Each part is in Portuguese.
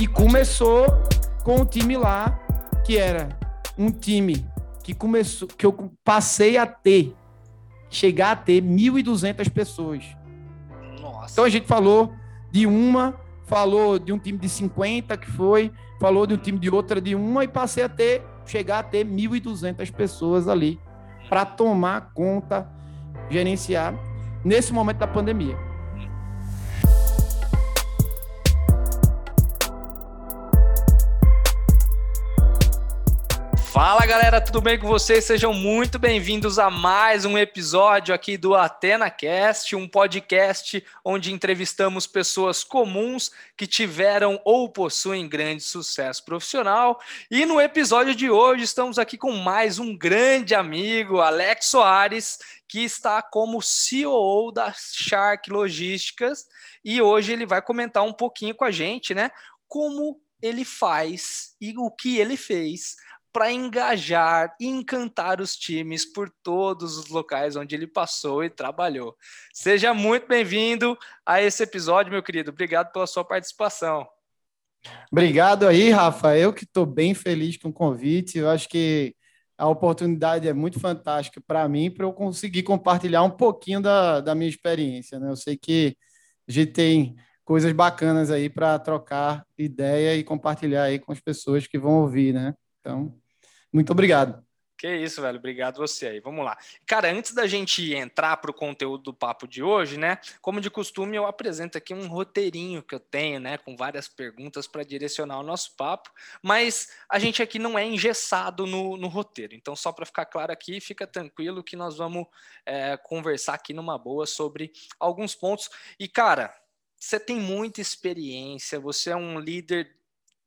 E começou com o time lá, que era um time que começou, que eu passei a ter, chegar a ter 1.200 pessoas. Nossa. Então a gente falou de uma, falou de um time de 50 que foi, falou de um time de outra de uma e passei a ter, chegar a ter 1.200 pessoas ali para tomar conta, gerenciar nesse momento da pandemia. Fala galera, tudo bem com vocês? Sejam muito bem-vindos a mais um episódio aqui do AtenaCast, um podcast onde entrevistamos pessoas comuns que tiveram ou possuem grande sucesso profissional. E no episódio de hoje estamos aqui com mais um grande amigo, Alex Soares, que está como CEO da Shark Logísticas e hoje ele vai comentar um pouquinho com a gente, né? Como ele faz e o que ele fez para engajar e encantar os times por todos os locais onde ele passou e trabalhou. Seja muito bem-vindo a esse episódio, meu querido. Obrigado pela sua participação. Obrigado aí, Rafa. Eu que estou bem feliz com o convite. Eu acho que a oportunidade é muito fantástica para mim, para eu conseguir compartilhar um pouquinho da, da minha experiência. Né? Eu sei que a gente tem coisas bacanas aí para trocar ideia e compartilhar aí com as pessoas que vão ouvir, né? Então, muito obrigado. Que isso, velho. Obrigado você aí. Vamos lá. Cara, antes da gente entrar para o conteúdo do papo de hoje, né? Como de costume, eu apresento aqui um roteirinho que eu tenho, né? Com várias perguntas para direcionar o nosso papo. Mas a gente aqui não é engessado no, no roteiro. Então, só para ficar claro aqui, fica tranquilo que nós vamos é, conversar aqui numa boa sobre alguns pontos. E, cara, você tem muita experiência, você é um líder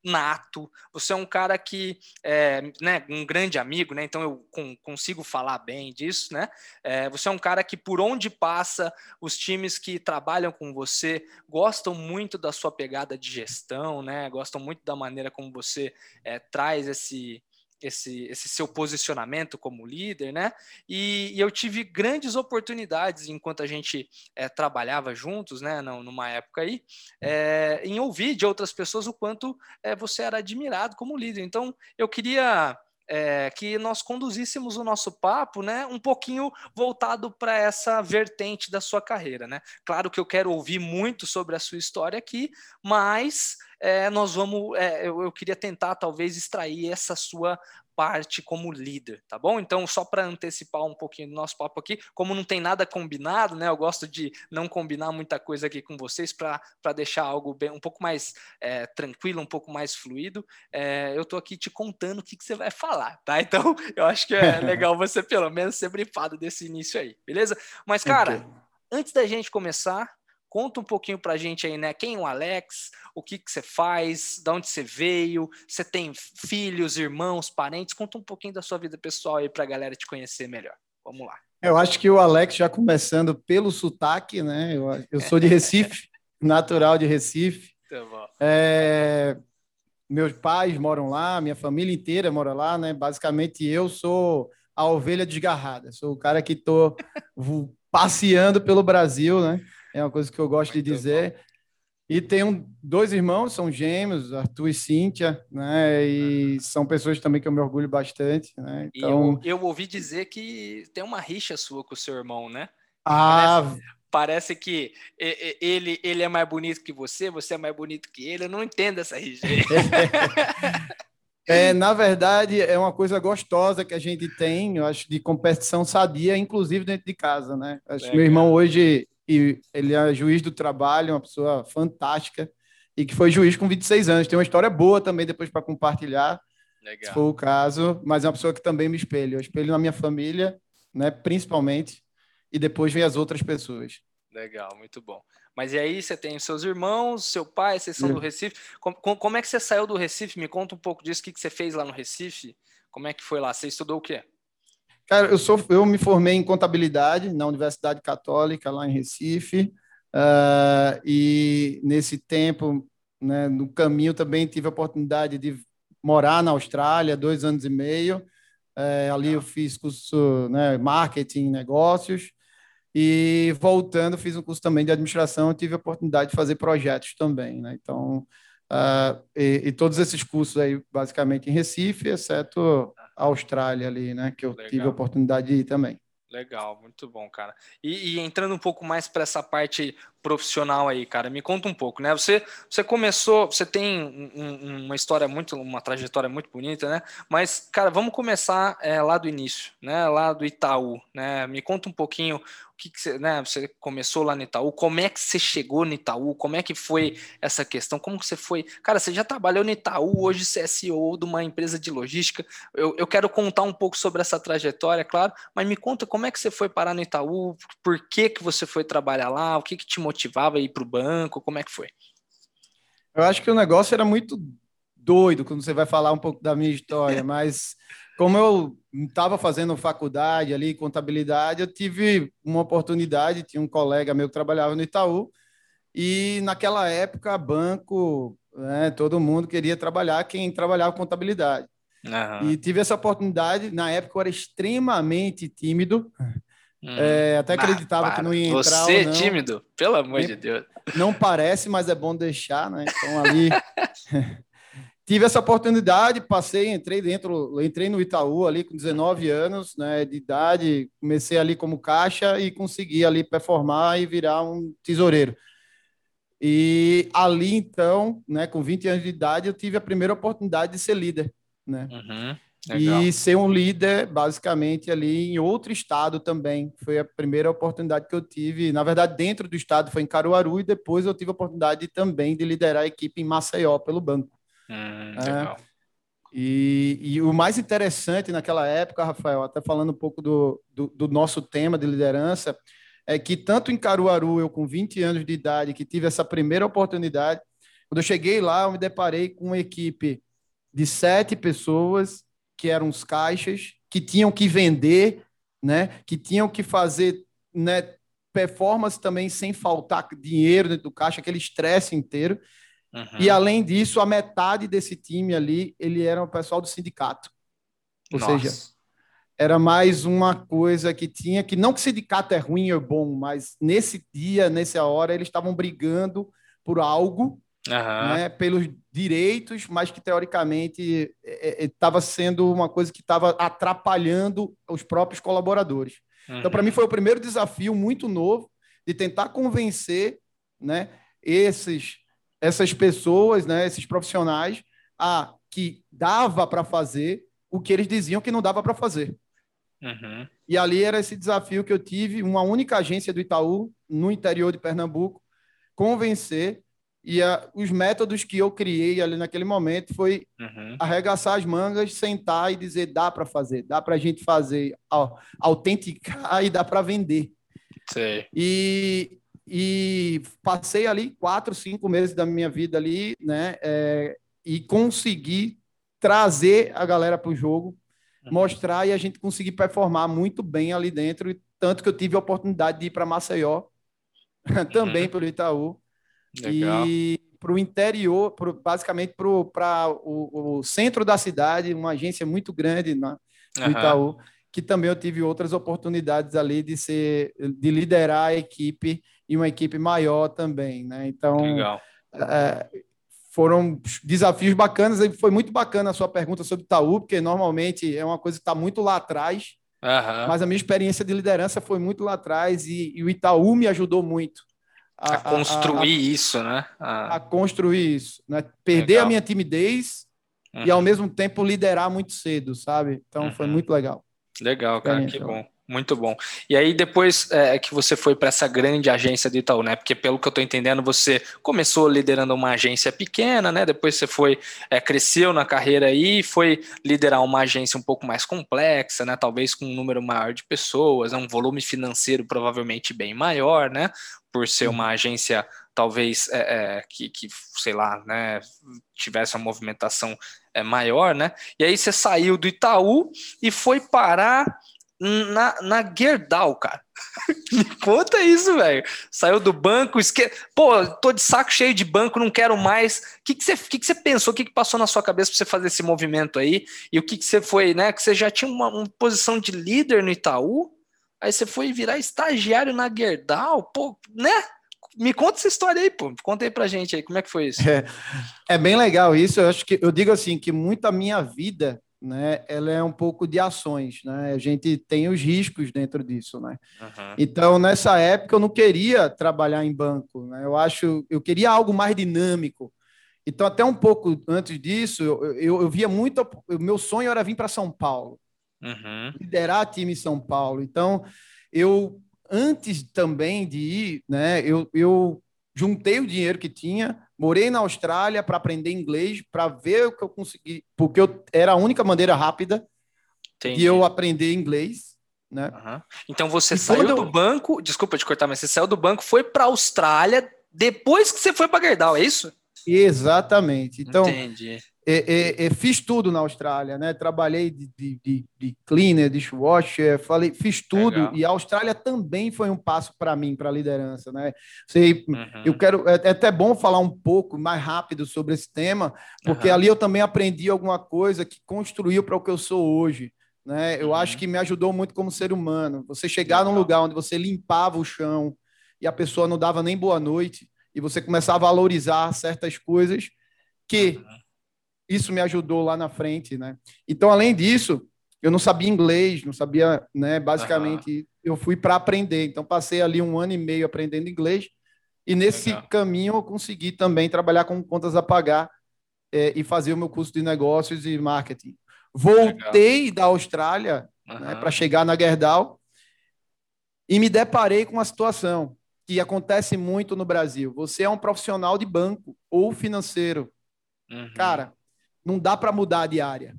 nato, você é um cara que é né, um grande amigo, né? Então eu com, consigo falar bem disso, né? É, você é um cara que por onde passa, os times que trabalham com você gostam muito da sua pegada de gestão, né? Gostam muito da maneira como você é, traz esse esse, esse seu posicionamento como líder, né? E, e eu tive grandes oportunidades enquanto a gente é, trabalhava juntos, né? Numa época aí, é, em ouvir de outras pessoas o quanto é, você era admirado como líder. Então, eu queria é, que nós conduzíssemos o nosso papo, né, um pouquinho voltado para essa vertente da sua carreira, né? Claro que eu quero ouvir muito sobre a sua história aqui, mas é, nós vamos, é, eu, eu, queria tentar talvez extrair essa sua parte como líder, tá bom? Então, só para antecipar um pouquinho do nosso papo aqui, como não tem nada combinado, né? Eu gosto de não combinar muita coisa aqui com vocês para deixar algo bem, um pouco mais é, tranquilo, um pouco mais fluido. É, eu tô aqui te contando o que, que você vai falar, tá? Então, eu acho que é legal você pelo menos ser brifado desse início aí, beleza? Mas, cara, okay. antes da gente começar, Conta um pouquinho para a gente aí, né? Quem é o Alex? O que, que você faz? De onde você veio? Você tem filhos, irmãos, parentes? Conta um pouquinho da sua vida pessoal aí para a galera te conhecer melhor. Vamos lá. Eu acho que o Alex, já começando pelo sotaque, né? Eu, eu sou de Recife, natural de Recife. Tá bom. É, meus pais moram lá, minha família inteira mora lá, né? Basicamente, eu sou a ovelha desgarrada. Sou o cara que estou passeando pelo Brasil, né? É uma coisa que eu gosto de dizer. E tenho dois irmãos, são gêmeos, Arthur e Cíntia, né? E são pessoas também que eu me orgulho bastante, né? Então... Eu, eu ouvi dizer que tem uma rixa sua com o seu irmão, né? Ah, parece, parece, que ele, ele é mais bonito que você, você é mais bonito que ele. Eu não entendo essa rixa. É, na verdade, é uma coisa gostosa que a gente tem, eu acho, de competição sadia, inclusive dentro de casa, né? Acho que meu irmão hoje e ele é juiz do trabalho, uma pessoa fantástica e que foi juiz com 26 anos. Tem uma história boa também depois para compartilhar, Legal. se for o caso, mas é uma pessoa que também me espelha. Eu espelho na minha família, né, principalmente, e depois vem as outras pessoas. Legal, muito bom. Mas e aí, você tem seus irmãos, seu pai, vocês são do Recife. Como, como, é que você saiu do Recife? Me conta um pouco disso, o que, que você fez lá no Recife? Como é que foi lá? Você estudou o quê? Cara, eu, sou, eu me formei em contabilidade na Universidade Católica, lá em Recife, uh, e nesse tempo, né, no caminho, também tive a oportunidade de morar na Austrália, dois anos e meio. Uh, ali eu fiz curso né, marketing, negócios, e voltando, fiz um curso também de administração, tive a oportunidade de fazer projetos também. Né? Então, Uh, e, e, todos esses cursos aí, basicamente em Recife, exceto Austrália ali, né? Que eu Legal. tive a oportunidade de ir também. Legal, muito bom, cara. E, e entrando um pouco mais para essa parte profissional aí, cara, me conta um pouco, né? Você, você começou, você tem um, uma história muito, uma trajetória muito bonita, né? Mas, cara, vamos começar é, lá do início, né? Lá do Itaú, né? Me conta um pouquinho que, que você, né, você começou lá no Itaú, como é que você chegou no Itaú, como é que foi essa questão, como que você foi, cara, você já trabalhou no Itaú, hoje você é CEO de uma empresa de logística, eu, eu quero contar um pouco sobre essa trajetória, claro, mas me conta como é que você foi parar no Itaú, por que que você foi trabalhar lá, o que que te motivava a ir para o banco, como é que foi? Eu acho que o negócio era muito doido quando você vai falar um pouco da minha história, mas como eu estava fazendo faculdade ali, contabilidade, eu tive uma oportunidade, tinha um colega meu que trabalhava no Itaú, e naquela época, banco, né, todo mundo queria trabalhar, quem trabalhava contabilidade. Uhum. E tive essa oportunidade, na época eu era extremamente tímido, hum. é, até acreditava ah, que não ia entrar. Você é tímido? Pelo amor de Deus. Não parece, mas é bom deixar, né? Então ali tive essa oportunidade, passei, entrei dentro, entrei no Itaú ali com 19 anos, né, de idade, comecei ali como caixa e consegui ali performar e virar um tesoureiro. E ali então, né, com 20 anos de idade, eu tive a primeira oportunidade de ser líder, né? Uhum, e ser um líder, basicamente, ali em outro estado também. Foi a primeira oportunidade que eu tive. Na verdade, dentro do estado foi em Caruaru e depois eu tive a oportunidade também de liderar a equipe em Maceió pelo banco. Hum, é, e, e, o mais interessante naquela época, Rafael, até falando um pouco do, do, do, nosso tema de liderança, é que tanto em Caruaru, eu com 20 anos de idade, que tive essa primeira oportunidade, quando eu cheguei lá, eu me deparei com uma equipe de sete pessoas, que eram os caixas, que tinham que vender, né, que tinham que fazer né, performance também sem faltar dinheiro dentro do caixa, aquele estresse inteiro. Uhum. E além disso, a metade desse time ali, ele era o pessoal do sindicato. Ou Nossa. seja, era mais uma coisa que tinha que não que sindicato é ruim ou bom, mas nesse dia, nessa hora, eles estavam brigando por algo, uhum. né, pelos direitos, mas que teoricamente estava é, é, sendo uma coisa que estava atrapalhando os próprios colaboradores. Uhum. Então, para mim, foi o primeiro desafio muito novo de tentar convencer né, esses essas pessoas, né, esses profissionais, a que dava para fazer o que eles diziam que não dava para fazer. Uhum. E ali era esse desafio que eu tive, uma única agência do Itaú, no interior de Pernambuco, convencer. E a, os métodos que eu criei ali naquele momento foi uhum. arregaçar as mangas, sentar e dizer: dá para fazer, dá para a gente fazer, autenticar e dá para vender. E e passei ali quatro, cinco meses da minha vida ali, né? É, e consegui trazer a galera para o jogo, uhum. mostrar e a gente conseguir performar muito bem ali dentro. Tanto que eu tive a oportunidade de ir para Maceió, também uhum. pelo Itaú. Legal. E para o interior, pro, basicamente para o, o, centro da cidade, uma agência muito grande na, no uhum. Itaú, que também eu tive outras oportunidades ali de ser, de liderar a equipe e uma equipe maior também, né? Então, é, foram desafios bacanas. E foi muito bacana a sua pergunta sobre Itaú, porque normalmente é uma coisa que está muito lá atrás. Uhum. Mas a minha experiência de liderança foi muito lá atrás e, e o Itaú me ajudou muito. A, a construir a, a, isso, né? A... construir isso. Né? Perder legal. a minha timidez uhum. e, ao mesmo tempo, liderar muito cedo, sabe? Então, uhum. foi muito legal. Legal, cara, que bom. Muito bom. E aí, depois é, que você foi para essa grande agência do Itaú, né? Porque, pelo que eu estou entendendo, você começou liderando uma agência pequena, né? Depois você foi, é, cresceu na carreira aí e foi liderar uma agência um pouco mais complexa, né? Talvez com um número maior de pessoas, né? um volume financeiro provavelmente bem maior, né? Por ser uma agência, talvez, é, é, que, que, sei lá, né? Tivesse uma movimentação é, maior, né? E aí você saiu do Itaú e foi parar na, na Gerdau, cara. Me conta isso, velho. Saiu do banco, esque... pô, tô de saco cheio de banco, não quero mais. O que, que, você, que, que você pensou? O que, que passou na sua cabeça para você fazer esse movimento aí? E o que, que você foi, né? Que você já tinha uma, uma posição de líder no Itaú, aí você foi virar estagiário na Gerdau, pô, né? me conta essa história aí, pô. Conta aí pra gente aí, como é que foi isso? É, é bem legal isso. Eu acho que eu digo assim que muita minha vida, né, ela é um pouco de ações, né? A gente tem os riscos dentro disso, né? Uhum. Então, nessa época eu não queria trabalhar em banco, né? Eu acho, eu queria algo mais dinâmico. Então, até um pouco antes disso, eu, eu, eu via muito. O meu sonho era vir para São Paulo, uhum. liderar time em São Paulo. Então, eu antes também de ir, né, eu, eu juntei o dinheiro que tinha, morei na Austrália para aprender inglês, para ver o que eu consegui, porque eu, era a única maneira rápida Entendi. de eu aprender inglês. Né? Uhum. Então você e saiu do eu... banco, desculpa te cortar, mas você saiu do banco, foi para a Austrália depois que você foi para Gerdau, é isso? Exatamente. Então, Entendi. É, é, é, fiz tudo na Austrália, né? Trabalhei de, de, de, de cleaner, dishwasher, falei, fiz tudo. Legal. E a Austrália também foi um passo para mim, para a liderança, né? Sei, uhum. Eu quero é, é, até bom falar um pouco mais rápido sobre esse tema, porque uhum. ali eu também aprendi alguma coisa que construiu para o que eu sou hoje. Né? Eu uhum. acho que me ajudou muito como ser humano. Você chegar Legal. num lugar onde você limpava o chão e a pessoa não dava nem boa noite, e você começar a valorizar certas coisas que uhum. Isso me ajudou lá na frente, né? Então, além disso, eu não sabia inglês, não sabia, né? Basicamente, uhum. eu fui para aprender. Então, passei ali um ano e meio aprendendo inglês e nesse Legal. caminho eu consegui também trabalhar com contas a pagar é, e fazer o meu curso de negócios e marketing. Voltei Legal. da Austrália uhum. né, para chegar na Gerdau e me deparei com uma situação que acontece muito no Brasil. Você é um profissional de banco ou financeiro. Uhum. Cara, não dá para mudar de área.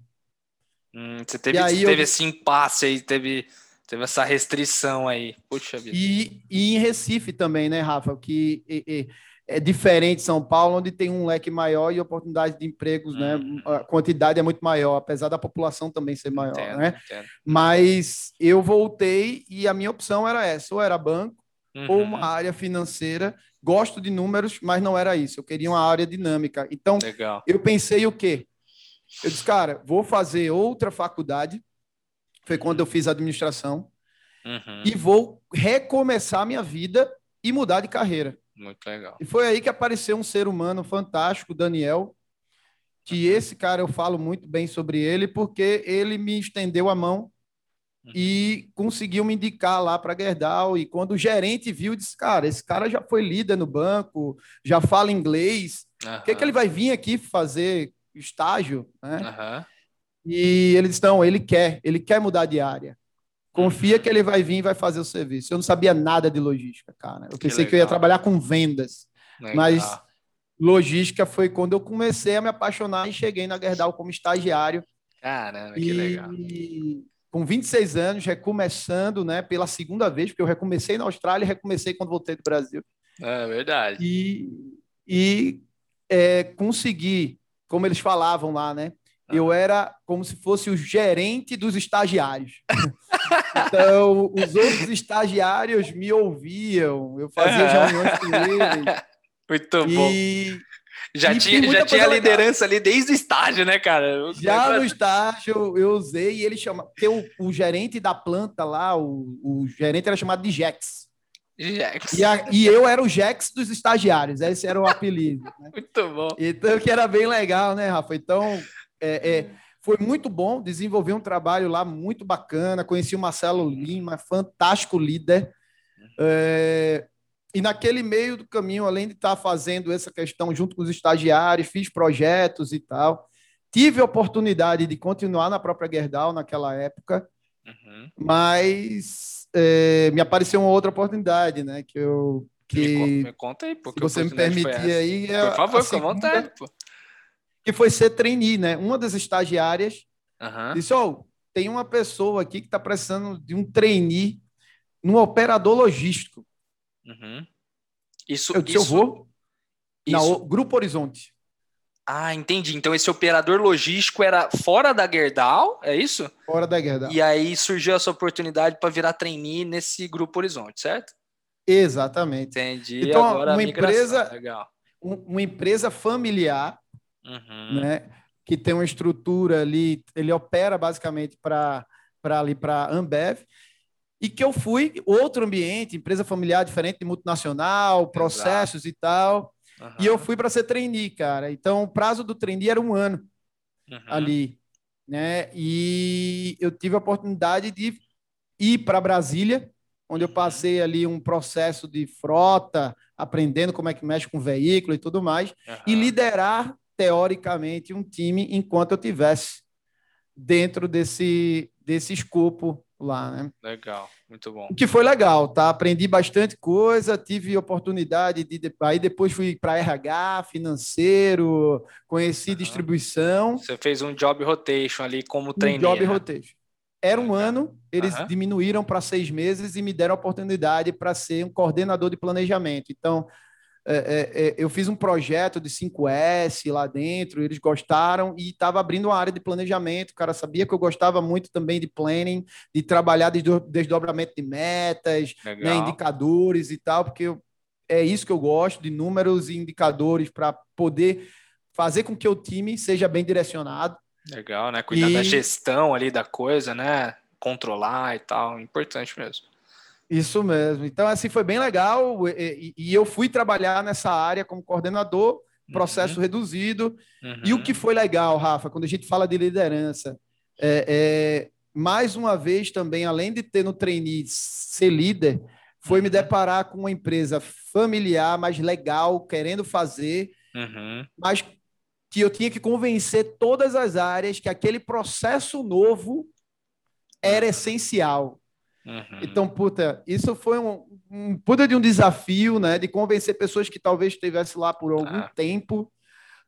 Hum, você teve, você teve eu... esse impasse aí, teve, teve essa restrição aí. Puxa vida. E, e em Recife também, né, Rafa? Que e, e, é diferente de São Paulo, onde tem um leque maior e oportunidade de empregos, né? Uhum. A quantidade é muito maior, apesar da população também ser maior, entendo, né? Entendo. Mas eu voltei e a minha opção era essa, ou era banco, uhum. ou uma área financeira. Gosto de números, mas não era isso. Eu queria uma área dinâmica. Então, Legal. eu pensei o quê? Eu disse, cara, vou fazer outra faculdade. Foi quando eu fiz administração. Uhum. E vou recomeçar minha vida e mudar de carreira. Muito legal. E foi aí que apareceu um ser humano fantástico, Daniel, que uhum. esse cara eu falo muito bem sobre ele, porque ele me estendeu a mão Uhum. e conseguiu me indicar lá para Gerdau. E quando o gerente viu, disse: Cara, esse cara já foi líder no banco, já fala inglês, o uhum. que, é que ele vai vir aqui fazer estágio? Né? Uhum. E ele disse: Não, ele quer, ele quer mudar de área. Confia que ele vai vir e vai fazer o serviço. Eu não sabia nada de logística, cara. Eu pensei que, que eu ia trabalhar com vendas, legal. mas logística foi quando eu comecei a me apaixonar e cheguei na Gerdau como estagiário. Caramba, que e... legal com 26 anos, recomeçando, né, pela segunda vez, porque eu recomecei na Austrália e recomecei quando voltei do Brasil. É verdade. E, e é, consegui, como eles falavam lá, né? Ah. Eu era como se fosse o gerente dos estagiários. então, os outros estagiários me ouviam, eu fazia reuniões com eles. Muito e, bom. Já tinha, já tinha a liderança legal. ali desde o estágio, né, cara? Já no estágio eu usei e ele chama. Porque o, o gerente da planta lá, o, o gerente era chamado de Jex. Jex. E, a, e eu era o Jex dos estagiários, esse era o apelido. Né? Muito bom. Então, que era bem legal, né, Rafa? Então, é, é, foi muito bom, desenvolvi um trabalho lá muito bacana, conheci o Marcelo Lima, fantástico líder. É, e naquele meio do caminho, além de estar fazendo essa questão junto com os estagiários, fiz projetos e tal. Tive a oportunidade de continuar na própria Gerdau naquela época, uhum. mas é, me apareceu uma outra oportunidade, né? Que eu que me, me conta aí, porque você me permitir aí, é por favor, fica à vontade, pô. Que foi ser trainee, né? Uma das estagiárias uhum. disse: "Oh, tem uma pessoa aqui que está precisando de um trainee no operador logístico. Uhum. Isso, eu, isso, eu vou isso... na Grupo Horizonte. Ah, entendi. Então esse operador logístico era fora da Gerdau, é isso? Fora da Gerdau. E aí surgiu essa oportunidade para virar trainee nesse Grupo Horizonte, certo? Exatamente. Entendi. Então, Agora uma empresa, Legal. uma empresa familiar, uhum. né, que tem uma estrutura ali, ele opera basicamente para ali para Ambev e que eu fui outro ambiente, empresa familiar diferente de multinacional, processos Exato. e tal. Uhum. E eu fui para ser trainee, cara. Então, o prazo do trainee era um ano uhum. ali, né? E eu tive a oportunidade de ir para Brasília, onde eu uhum. passei ali um processo de frota, aprendendo como é que mexe com veículo e tudo mais, uhum. e liderar teoricamente um time enquanto eu tivesse dentro desse desse escopo lá, né? Legal, muito bom. O que foi legal, tá? Aprendi bastante coisa, tive oportunidade de aí depois fui para RH, financeiro, conheci uhum. distribuição. Você fez um job rotation ali como trainee. Um job né? rotation. Era um ano, eles uhum. diminuíram para seis meses e me deram a oportunidade para ser um coordenador de planejamento. Então, é, é, é eu fiz um projeto de 5S lá dentro, eles gostaram e estava abrindo uma área de planejamento. O cara sabia que eu gostava muito também de planning, de trabalhar desdobramento de metas, né, indicadores e tal, porque eu, é isso que eu gosto, de números e indicadores para poder fazer com que o time seja bem direcionado. Legal, né? Cuidar e... da gestão ali da coisa, né? Controlar e tal, importante mesmo. Isso mesmo. Então, assim, foi bem legal. E, e eu fui trabalhar nessa área como coordenador, processo uhum. reduzido. Uhum. E o uhum. que foi legal, Rafa, quando a gente fala de liderança, é, é, mais uma vez também, além de ter no trainee ser líder, foi uhum. me deparar com uma empresa familiar, mais legal, querendo fazer, uhum. mas que eu tinha que convencer todas as áreas que aquele processo novo era essencial. Uhum. Então, puta, isso foi um, um puta de um desafio, né? De convencer pessoas que talvez estivessem lá por algum ah. tempo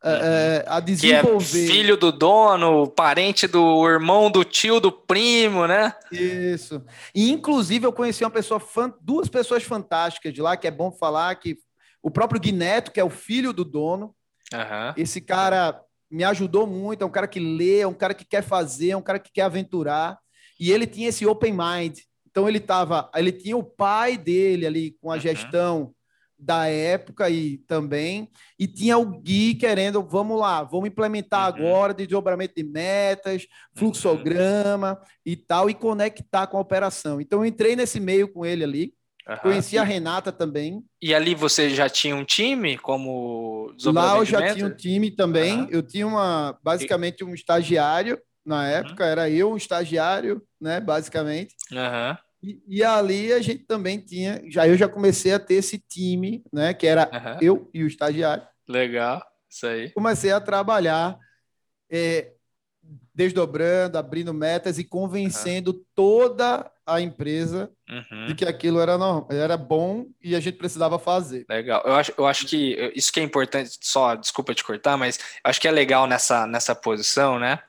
uh, a desenvolver. Que é filho do dono, parente do irmão do tio do primo, né? Isso. E inclusive eu conheci uma pessoa, duas pessoas fantásticas de lá, que é bom falar que o próprio Guineto, que é o filho do dono, Uhum. Esse cara me ajudou muito, é um cara que lê, é um cara que quer fazer, é um cara que quer aventurar. E ele tinha esse open mind. Então ele tava, ele tinha o pai dele ali com a uhum. gestão da época e também, e tinha o Gui querendo, vamos lá, vamos implementar uhum. agora de desdobramento de metas, fluxograma uhum. e tal, e conectar com a operação. Então eu entrei nesse meio com ele ali, Uhum. Conheci a Renata também. E ali você já tinha um time como Lá eu já tinha um time também. Eu tinha uma basicamente um estagiário na uhum. época, era eu um estagiário, né, basicamente. E, e, ali a gente também tinha, já eu já comecei a ter esse time, né, que era eu e o estagiário. Legal, isso aí. Comecei a trabalhar é, desdobrando, abrindo metas e convencendo toda a empresa uhum. de que aquilo era, não, era bom e a gente precisava fazer. Legal. Eu acho, eu acho que isso que é importante, só desculpa te cortar, mas acho que é legal nessa, nessa posição, né?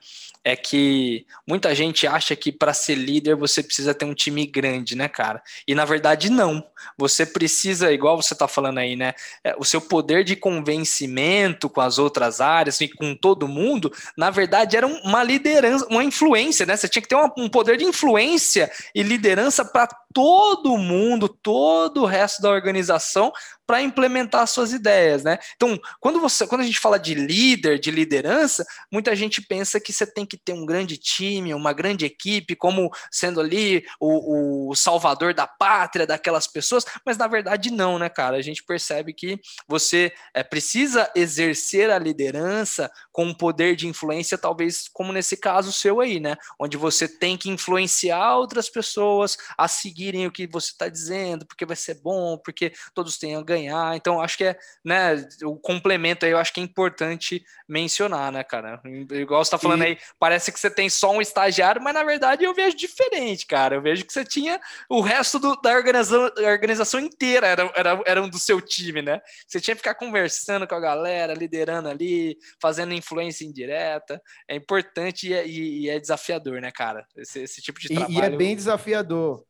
É que muita gente acha que para ser líder você precisa ter um time grande, né, cara? E na verdade não. Você precisa, igual você está falando aí, né? É, o seu poder de convencimento com as outras áreas e com todo mundo, na verdade era uma liderança, uma influência, né? Você tinha que ter um poder de influência e liderança para todo mundo, todo o resto da organização para implementar suas ideias, né? Então, quando você, quando a gente fala de líder, de liderança, muita gente pensa que você tem que ter um grande time, uma grande equipe, como sendo ali o, o salvador da pátria daquelas pessoas, mas na verdade não, né, cara? A gente percebe que você é, precisa exercer a liderança com um poder de influência, talvez como nesse caso seu aí, né? Onde você tem que influenciar outras pessoas a seguirem o que você está dizendo, porque vai ser bom, porque todos tenham ganho ganhar. Então, acho que é, né, o complemento aí, eu acho que é importante mencionar, né, cara? Igual você tá falando e... aí, parece que você tem só um estagiário, mas na verdade eu vejo diferente, cara. Eu vejo que você tinha o resto do, da organização, organização inteira era, era, era um do seu time, né? Você tinha que ficar conversando com a galera, liderando ali, fazendo influência indireta. É importante e é, e é desafiador, né, cara? Esse, esse tipo de trabalho. E, e é bem desafiador.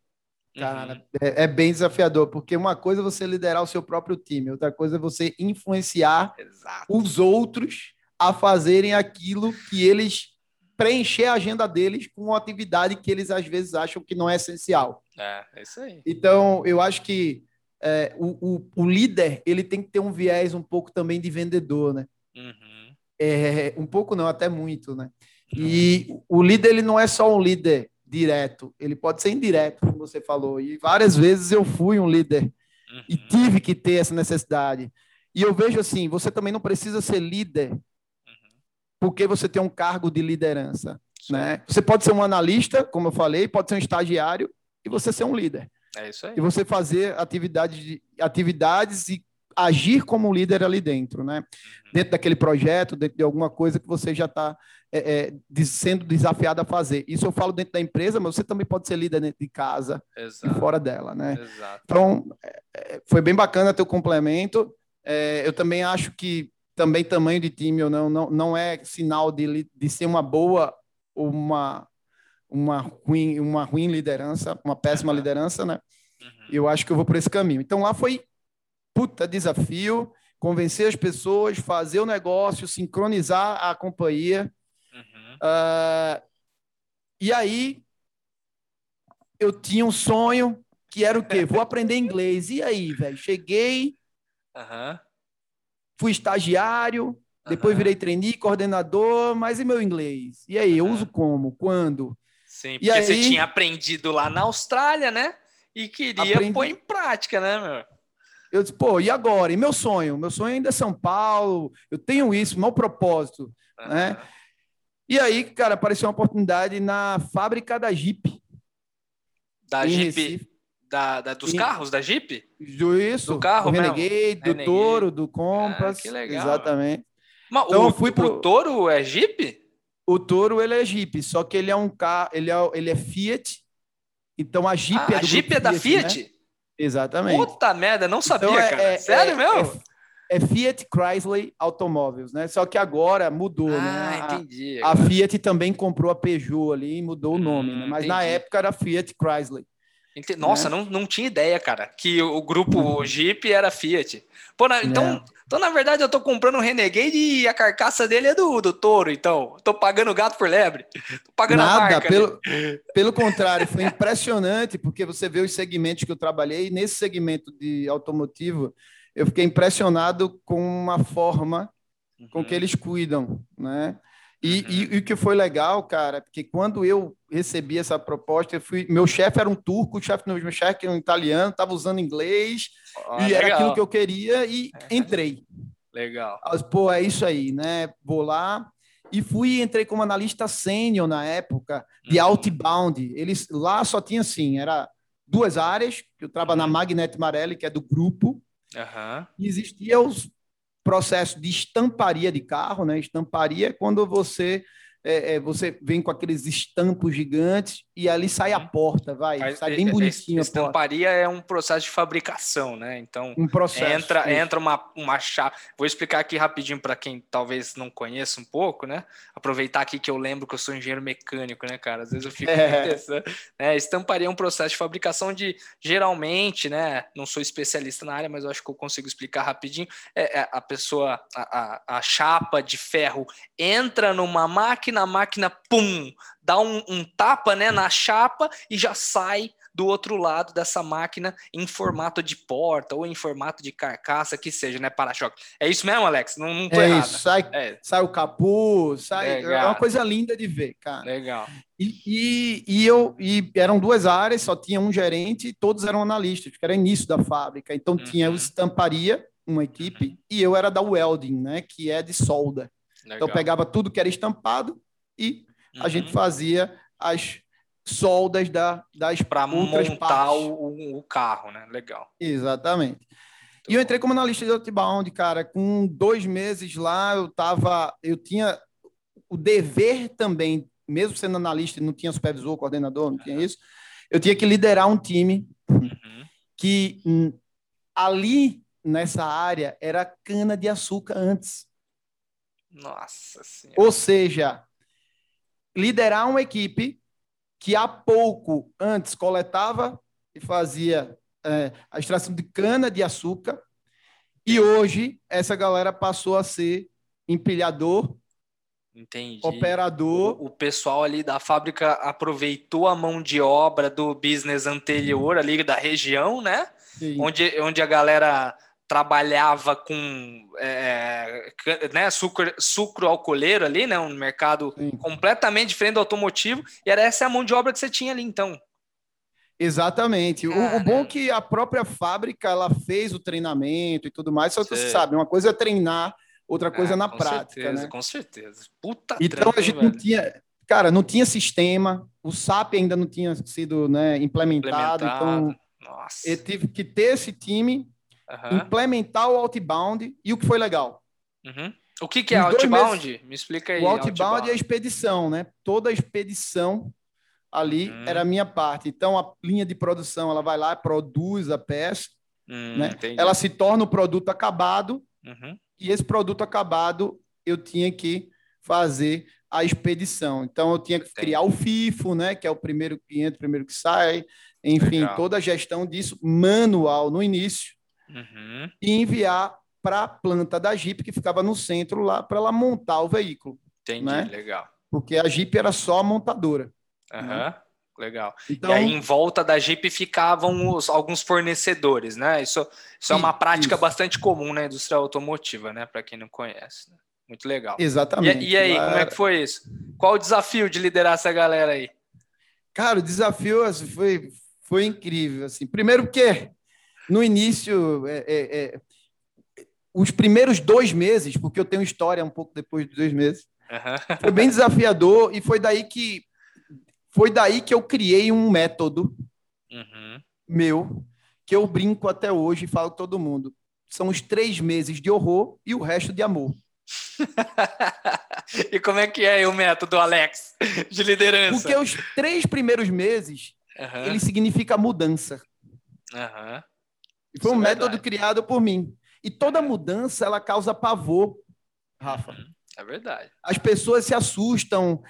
Cara, uhum. é, é, bem desafiador, porque uma coisa é você liderar o seu próprio time, outra coisa é você influenciar Exato. os outros a fazerem aquilo que eles preencher a agenda deles com uma atividade que eles às vezes acham que não é essencial. É, é isso aí. Então, eu acho que é, o, o, o, líder ele tem que ter um viés um pouco também de vendedor, né? Uhum. É, um pouco não, até muito, né? E o líder ele não é só um líder direto, ele pode ser indireto, como você falou. E várias vezes eu fui um líder uhum. e tive que ter essa necessidade. E eu vejo assim, você também não precisa ser líder uhum. porque você tem um cargo de liderança. Né? Você pode ser um analista, como eu falei, pode ser um estagiário e você ser um líder. É isso aí. E você fazer atividades, atividades e agir como líder ali dentro, né? Uhum. Dentro daquele projeto, dentro de alguma coisa que você já está é, é, sendo desafiado a fazer. Isso eu falo dentro da empresa, mas você também pode ser líder dentro de casa Exato. e fora dela, né? Exato. Então, é, é foi bem bacana teu complemento. Eu também acho que também tamanho de time ou não, não, não é sinal de, de ser uma boa ou uma uma ruim, uma ruim liderança, uma péssima uhum. liderança, né? Uhum. Eu acho que eu vou por esse caminho. Então lá foi puta desafio, convencer as pessoas, fazer o negócio, sincronizar a companhia. Uhum. Uh, e aí eu tinha um sonho que era o quê? Vou aprender inglês. E aí, velho? Cheguei, uhum. fui estagiário, depois virei trainee, coordenador, mas e meu inglês? E aí, eu uso como? Quando? Sim, porque aí, você tinha aprendido lá na Austrália, né? E queria aprendi... pôr em prática, né, meu? Eu disse, pô, e agora? E meu sonho? Meu sonho ainda é São Paulo, eu tenho isso, meu propósito, uhum. né? E aí, cara, apareceu uma oportunidade na fábrica da Jeep. Da Jeep? Da, da, dos em... carros da Jeep? Isso. Do carro do Renegade, do Renegade. Toro, do Compass. Ah, que legal. Exatamente. Mas então, o, fui pro... o Toro é Jeep? O Toro ele é Jeep, só que ele é um carro, ele é, ele é Fiat. Então a Jeep ah, é do A Jeep é da Fiat? Fiat? Né? Exatamente. Puta merda, não sabia, então, é, cara. É, Sério é, mesmo? É, Fiat Chrysler Automóveis, né? Só que agora mudou, ah, né? A, entendi. A Fiat também comprou a Peugeot ali e mudou hum, o nome, né? Mas entendi. na época era Fiat Chrysler. Nossa, né? não, não tinha ideia, cara, que o grupo uhum. Jeep era Fiat. Pô, na, então, é. então, na verdade, eu tô comprando um Renegade e a carcaça dele é do, do touro, então. Tô pagando gato por lebre. Tô pagando Nada, a marca. Pelo, pelo contrário, foi impressionante, porque você vê os segmentos que eu trabalhei, nesse segmento de automotivo, eu fiquei impressionado com uma forma uhum. com que uhum. eles cuidam, né? E, uhum. e, e, o que foi legal, cara, porque quando eu recebi essa proposta, eu fui, meu chefe era um turco, o chefe meu chefe era um italiano, estava usando inglês, oh, e legal. era aquilo que eu queria, e entrei. Legal. Pô, é isso aí, né? Vou lá. E fui, entrei como analista sênior na época, de uhum. outbound. Eles lá só tinha assim, era duas áreas, que eu trabalho uhum. na Magnet Marelli, que é do grupo, Uhum. Existia os processo de estamparia de carro, né? Estamparia é quando você é, é, você vem com aqueles estampos gigantes e ali sai a uhum. porta, vai, Mas, sai bem bonitinho. Estamparia é um processo de fabricação, né? Então, um processo, entra, entra uma, uma chave. Vou explicar aqui rapidinho para quem talvez não conheça um pouco, né? Aproveitar aqui que eu lembro que eu sou engenheiro mecânico, né, cara? Às vezes eu fico é. pensando. Né? Estamparia é um processo de fabricação de, geralmente, né? Não sou especialista na área, mas eu acho que eu consigo explicar rapidinho. É, é a pessoa, a, a, a chapa de ferro entra numa máquina na máquina, pum, dá um, um tapa né, na chapa e já sai do outro lado dessa máquina em formato de porta ou em formato de carcaça, que seja, né? Para-choque. É isso mesmo, Alex? Não, não tô é errado. Isso, sai, é. sai o capô, sai. Legal. É uma coisa linda de ver, cara. Legal. E, e, e, eu e eram duas áreas, só tinha um gerente e todos eram analistas, que era início da fábrica. Então uhum. tinha o estamparia, uma equipe, uhum. e eu era da welding, né? Que é de solda. Legal. Então pegava tudo que era estampado e uhum. a gente uhum. fazia as soldas da, das para montar o, o, carro, né? Legal. Exatamente. Muito e eu entrei como analista de outbound, cara. Com dois meses lá, eu tava, eu tinha o dever também, mesmo sendo analista, não tinha supervisor, coordenador, não tinha isso. Eu tinha que liderar um time uhum. que hum, ali nessa área era cana de açúcar antes. Nossa Senhora. Ou seja, liderar uma equipe que há pouco antes coletava e fazia é, a extração de cana de açúcar e hoje essa galera passou a ser empilhador, Entendi. operador. O, o, pessoal ali da fábrica aproveitou a mão de obra do business anterior ali da região, né? Sim. Onde, onde a galera trabalhava com é, né, sucro, sucro alcooleiro ali, né? Um mercado Sim. completamente diferente do automotivo, e era essa a mão de obra que você tinha ali, então. Exatamente. O, o, bom é que a própria fábrica ela fez o treinamento e tudo mais, só que você sabe, uma coisa é treinar, outra coisa é, na com prática. Certeza, né? Com certeza. Puta então a gente velho. não tinha. Cara, não tinha sistema, o SAP ainda não tinha sido né, implementado, implementado. então Nossa. eu tive que ter esse time, uhum. implementar o outbound e o que foi legal. Uhum. O que, que é outbound? Meses, Me explica aí. O outbound, outbound, é a expedição, né? Toda a expedição ali uhum. era a minha parte. Então, a linha de produção, ela vai lá, produz a peça, hum, né? ela se torna o produto acabado, uhum. e esse produto acabado eu tinha que fazer a expedição. Então, eu tinha que criar o FIFO, né? que é o primeiro cliente, o primeiro que sai, enfim, Legal. toda a gestão disso manual no início, uhum. e enviar para a planta da Jeep, que ficava no centro lá, para ela montar o veículo. Entendi, né? legal. Porque a Jeep era só a montadora. Uhum. Né? Legal. Então, e aí em volta da Jeep ficavam os, alguns fornecedores, né? Isso, isso é uma prática isso. bastante comum na indústria automotiva, né? Para quem não conhece. Né? Muito legal. Exatamente. E, e aí, como é que foi isso? Qual o desafio de liderar essa galera aí? Cara, o desafio assim, foi, foi incrível. Assim. Primeiro porque no início, é, é, é, os primeiros dois meses, porque eu tenho história um pouco depois dos dois meses, uhum. foi bem desafiador e foi daí que foi daí que eu criei um método uhum. meu, que eu brinco até hoje e falo com todo mundo. São os três meses de horror e o resto de amor. e como é que é o método, Alex, de liderança? Porque os três primeiros meses, uhum. ele significa mudança. Uhum. Foi um é método verdade. criado por mim. E toda mudança, ela causa pavor, Rafa. Uhum. É verdade. As pessoas se assustam,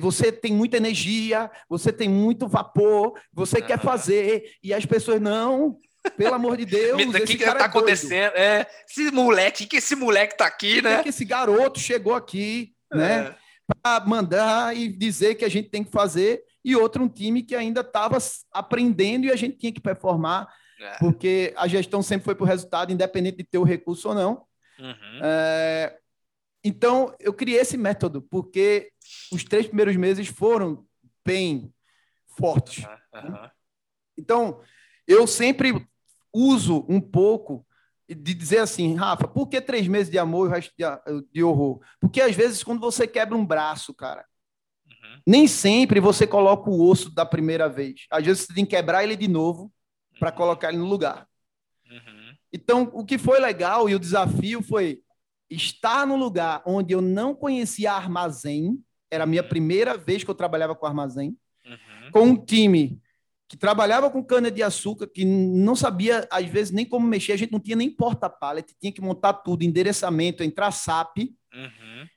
você tem muita energia, você tem muito vapor, você quer fazer, e as pessoas, não, pelo amor de Deus. O que, que tá é acontecendo? É, esse moleque, que esse moleque tá aqui, né? Que esse garoto chegou aqui, é. né? Para mandar e dizer que a gente tem que fazer, e outro um time que ainda estava aprendendo e a gente tinha que performar, é. porque a gestão sempre foi para o resultado, independente de ter o recurso ou não. Uhum. É, então, eu criei esse método, porque os três primeiros meses foram bem fortes. Uhum. Então, eu sempre uso um pouco de dizer assim, Rafa, por que três meses de amor e o resto de, de horror? Porque às vezes, quando você quebra um braço, cara, uhum. nem sempre você coloca o osso da primeira vez. Às vezes você tem que quebrar ele de novo para colocar ele no lugar. Uhum. Então, o que foi legal e o desafio foi estar no lugar onde eu não conhecia armazém, era a minha primeira vez que eu trabalhava com armazém, uhum. com um time que trabalhava com cana-de-açúcar, que não sabia, às vezes, nem como mexer, a gente não tinha nem porta-pallet, tinha que montar tudo, endereçamento, entrar SAP, uhum.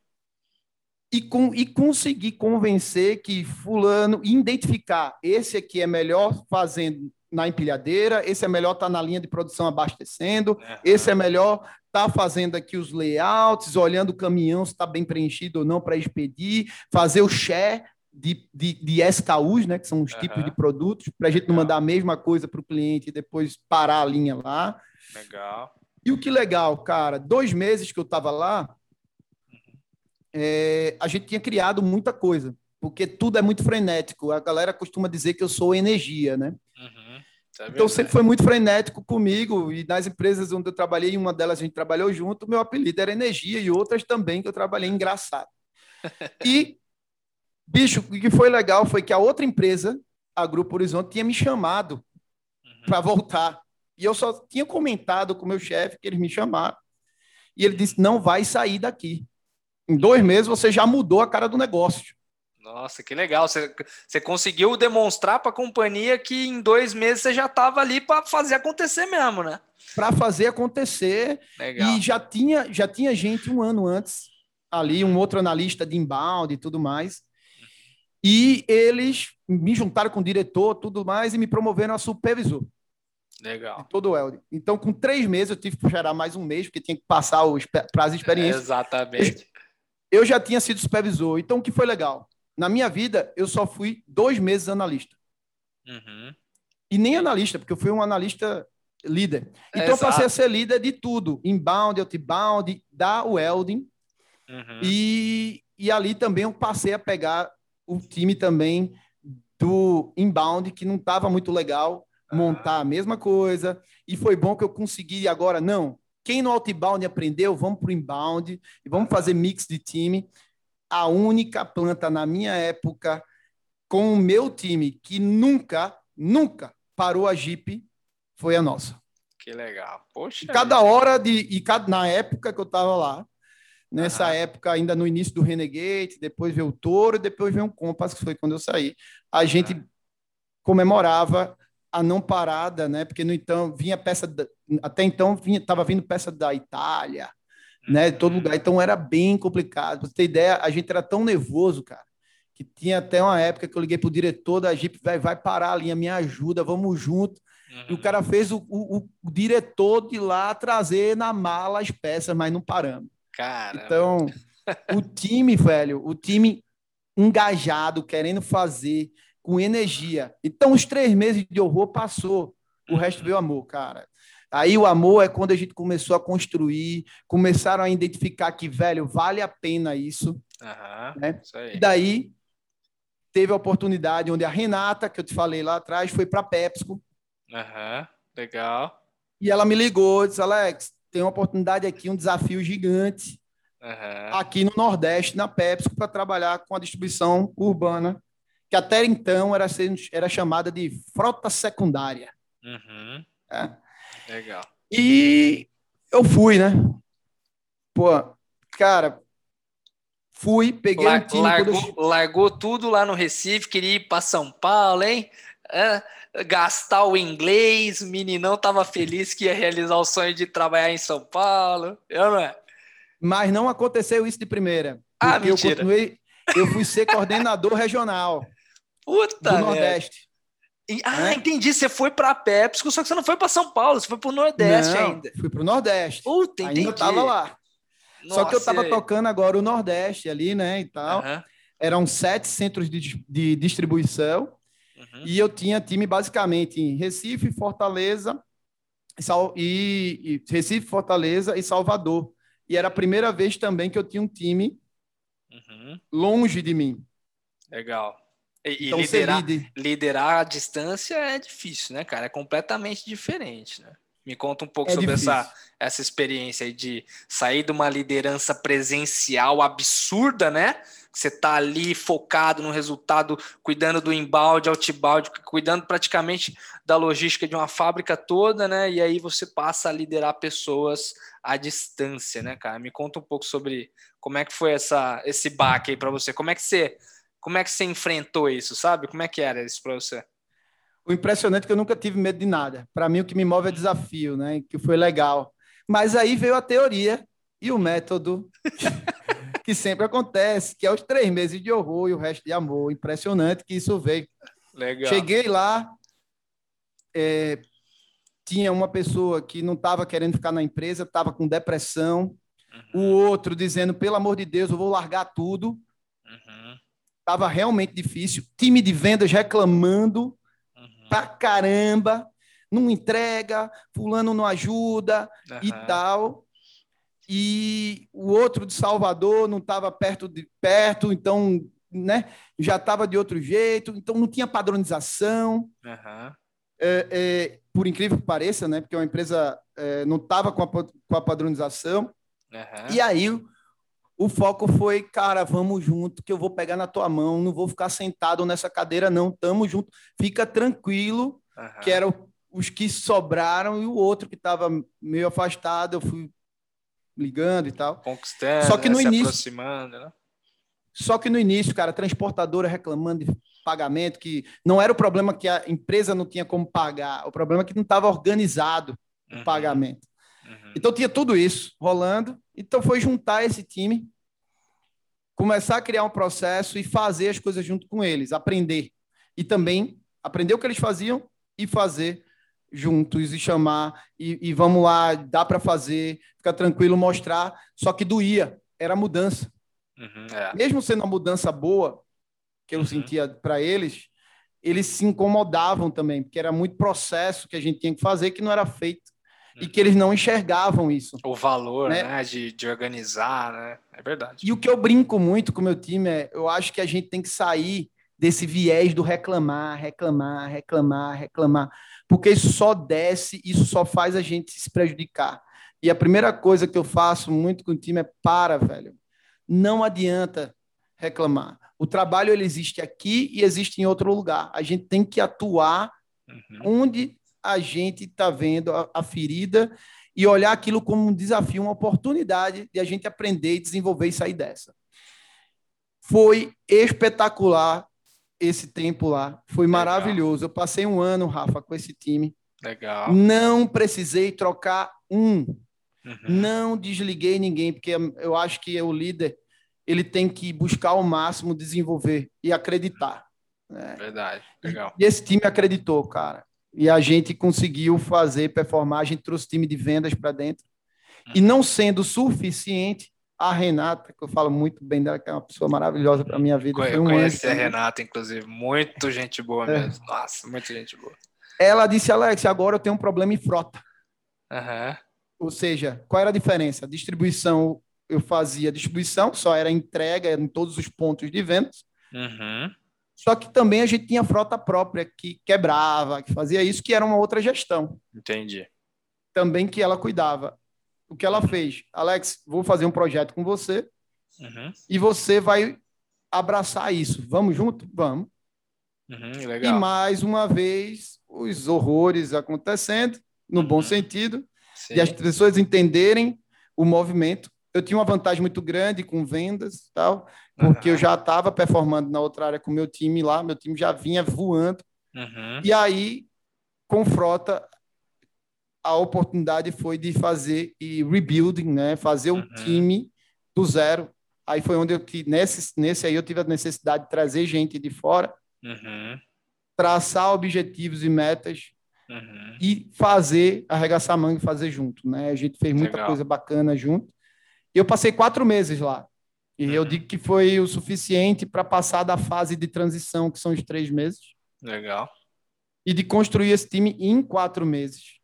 e, com, e conseguir convencer que fulano, identificar, esse aqui é melhor fazendo na empilhadeira, esse é melhor estar tá na linha de produção abastecendo, uhum. esse é melhor está fazendo aqui os layouts, olhando o caminhão se está bem preenchido ou não para expedir, fazer o share de, de, de SKUs, né, que são os uhum. tipos de produtos, para a gente não mandar a mesma coisa para o cliente e depois parar a linha lá. Legal. E o que legal, cara, dois meses que eu estava lá, é, a gente tinha criado muita coisa, porque tudo é muito frenético. A galera costuma dizer que eu sou energia, né? Então sempre foi muito frenético comigo e nas empresas onde eu trabalhei, uma delas a gente trabalhou junto, meu apelido era Energia e outras também que eu trabalhei engraçado. E bicho, o que foi legal foi que a outra empresa, a Grupo Horizonte, tinha me chamado uhum. para voltar. E eu só tinha comentado com o meu chefe que eles me chamaram. E ele disse: "Não vai sair daqui. Em dois meses você já mudou a cara do negócio." Nossa, que legal. Você, você conseguiu demonstrar para a companhia que em dois meses você já estava ali para fazer acontecer mesmo, né? Para fazer acontecer. Legal. E já tinha, já tinha gente um ano antes, ali, um outro analista de inbound e tudo mais. E eles me juntaram com o diretor, tudo mais, e me promoveram a supervisor. Legal. De todo o Elde. Então, com três meses, eu tive que esperar mais um mês, porque tinha que passar os prazo de experiência. É, exatamente. Eu já tinha sido supervisor. Então, o que foi legal? Na minha vida, eu só fui dois meses analista. Uhum. E nem analista, porque eu fui um analista líder. Então, eu passei a ser líder de tudo: inbound, outbound, da welding. Uhum. E, e ali também eu passei a pegar o time também do inbound, que não estava muito legal, montar a mesma coisa. E foi bom que eu consegui agora, não. Quem no outbound aprendeu, vamos para o inbound e vamos fazer mix de time. A única planta na minha época com o meu time que nunca, nunca parou a Jeep foi a nossa. Que legal. Poxa. E cada hora de e cada, na época que eu estava lá, nessa uhum. época ainda no início do Renegade, depois veio o Toro, depois veio o Compass, que foi quando eu saí. A gente comemorava a não parada, né? Porque no então vinha peça da, até então vinha tava vindo peça da Itália. Né? Todo lugar. Então era bem complicado. Pra você ter ideia, a gente era tão nervoso, cara, que tinha até uma época que eu liguei pro diretor da Jeep, vai, vai parar a linha, me ajuda, vamos junto. Uhum. E o cara fez o, o, o, diretor de lá trazer na mala as peças, mas não paramos. Cara. Então, o time, velho, o time engajado, querendo fazer, com energia. Então, os três meses de horror passou, o uhum. resto veio amor, cara. Aí o amor é quando a gente começou a construir, começaram a identificar que, velho, vale a pena isso. Uhum, né? isso e daí teve a oportunidade onde a Renata, que eu te falei lá atrás, foi para a PepsiCo. Aham, legal. E ela me ligou, disse, Alex, tem uma oportunidade aqui, um desafio gigante uhum. aqui no Nordeste, na PepsiCo, para trabalhar com a distribuição urbana, que até então era, era chamada de frota secundária. Uhum. É. Legal. E eu fui, né? Pô, cara, fui, peguei Lar, um time. Largou, eu... largou tudo lá no Recife, queria ir para São Paulo, hein? É, gastar o inglês, o meninão tava feliz que ia realizar o sonho de trabalhar em São Paulo. Eu não é? Mas não aconteceu isso de primeira. Ah, mentira. Eu continuei, eu fui ser coordenador regional Puta do Nordeste. Ah, é? entendi. Você foi para PepsiCo, só que você não foi para São Paulo, você foi para o Nordeste não, ainda. Fui para o Nordeste. Puta, entendi. Ainda eu tava lá. Nossa, só que eu tava tocando agora o Nordeste ali, né, e tal. Uhum. Eram sete centros de, de distribuição Uhum. E eu tinha time basicamente em Recife, Fortaleza e, e, Recife, Fortaleza e Salvador. E era a primeira vez também que eu tinha um time uhum. longe de mim. Legal. E, então, liderar, liderar a distância é difícil, né, cara? É completamente diferente, né? Me conta um pouco é sobre essa, essa experiência aí de sair de uma liderança presencial absurda, né? Você tá ali focado no resultado, cuidando do embalde, outbound, cuidando praticamente da logística de uma fábrica toda, né? E aí você passa a liderar pessoas à distância, né, cara? Me conta um pouco sobre como é que foi essa, esse baque aí para você. Como é que você, como é que você enfrentou isso, sabe? Como é que era isso para você? O impressionante é que eu nunca tive medo de nada. Para mim, o que me move é desafio, né? Que foi legal. Mas aí veio a teoria e o método, que sempre acontece, que é os três meses de horror e o resto de amor. Impressionante que isso veio. Legal. Cheguei lá, é, tinha uma pessoa que não estava querendo ficar na empresa, estava com depressão. Uhum. O outro dizendo, pelo amor de Deus, eu vou largar tudo. Estava uhum. realmente difícil. Time de vendas reclamando pra caramba, não entrega, fulano não ajuda uhum. e tal. E o outro de Salvador não estava perto de perto, então, né, já estava de outro jeito, então não tinha padronização. Uhum. É, é, por incrível que pareça, né, porque uma empresa é, não estava com, com, a padronização. Uhum. E aí o foco foi, cara, vamos junto, que eu vou pegar na tua mão, não vou ficar sentado nessa cadeira, não. Tamo junto, fica tranquilo, uhum. que eram os que sobraram, e o outro que estava meio afastado, eu fui ligando e tal. Conquistando, Só que no né, início, aproximando, né? Só que no início, cara, transportadora reclamando de pagamento, que não era o problema que a empresa não tinha como pagar, o problema é que não estava organizado o uhum. pagamento. Uhum. Então tinha tudo isso rolando. Então foi juntar esse time, começar a criar um processo e fazer as coisas junto com eles, aprender. E também aprender o que eles faziam e fazer juntos e chamar e, e vamos lá, dá para fazer, fica tranquilo, mostrar. Só que doía, era mudança. Uhum, é. Mesmo sendo uma mudança boa, que eu uhum. sentia para eles, eles se incomodavam também, porque era muito processo que a gente tinha que fazer que não era feito e uhum. que eles não enxergavam isso. O valor, né, né de, de organizar, né? É verdade. E o que eu brinco muito com o meu time é, eu acho que a gente tem que sair desse viés do reclamar, reclamar, reclamar, reclamar, porque isso só desce, isso só faz a gente se prejudicar. E a primeira coisa que eu faço muito com o time é para, velho. Não adianta reclamar. O trabalho ele existe aqui e existe em outro lugar. A gente tem que atuar uhum. onde a gente está vendo a, a, ferida e olhar aquilo como um desafio, uma oportunidade de a gente aprender e desenvolver e sair dessa. Foi espetacular esse tempo lá. Foi Legal. maravilhoso. Eu passei um ano, Rafa, com esse time. Legal. Não precisei trocar um. Uhum. Não desliguei ninguém, porque eu acho que o líder ele tem que buscar ao máximo desenvolver e acreditar. Né? Verdade, legal. E esse time acreditou, cara. E a gente conseguiu fazer, gente trouxe time de vendas para dentro. Uhum. E não sendo suficiente, a Renata, que eu falo muito bem dela, que é uma pessoa maravilhosa para minha vida. Eu um conheci a Renata, inclusive, muito gente boa é. mesmo. Nossa, muita gente boa. Ela disse, Alex, agora eu tenho um problema em frota. Uhum. Ou seja, qual era a diferença? A distribuição eu fazia distribuição, só era entrega em todos os pontos de vendas. Uhum. Só que também a gente tinha frota própria que quebrava, que fazia isso, que era uma outra gestão. Entendi. Também que ela cuidava. O que ela fez? Alex, vou fazer um projeto com você uhum. e você vai abraçar isso. Vamos junto? Vamos. Uhum. E mais uma vez, os horrores acontecendo, no bom uhum. sentido, Sim. e as pessoas entenderem o movimento eu tinha uma vantagem muito grande com vendas tal, porque uhum. eu já estava performando na outra área com o meu time lá, meu time já vinha voando. Uhum. E aí, com frota, a oportunidade foi de fazer e rebuilding, né? Fazer o uhum. time do zero. Aí foi onde eu nesse nesse aí eu tive a necessidade de trazer gente de fora, uhum. traçar objetivos e metas uhum. e fazer arregaçar manga e fazer junto, né? A gente fez muita Legal. coisa bacana junto. E eu passei quatro meses lá. E uhum. eu digo que foi o suficiente para passar da fase de transição, que são os três meses. Legal. E de construir esse time em quatro meses.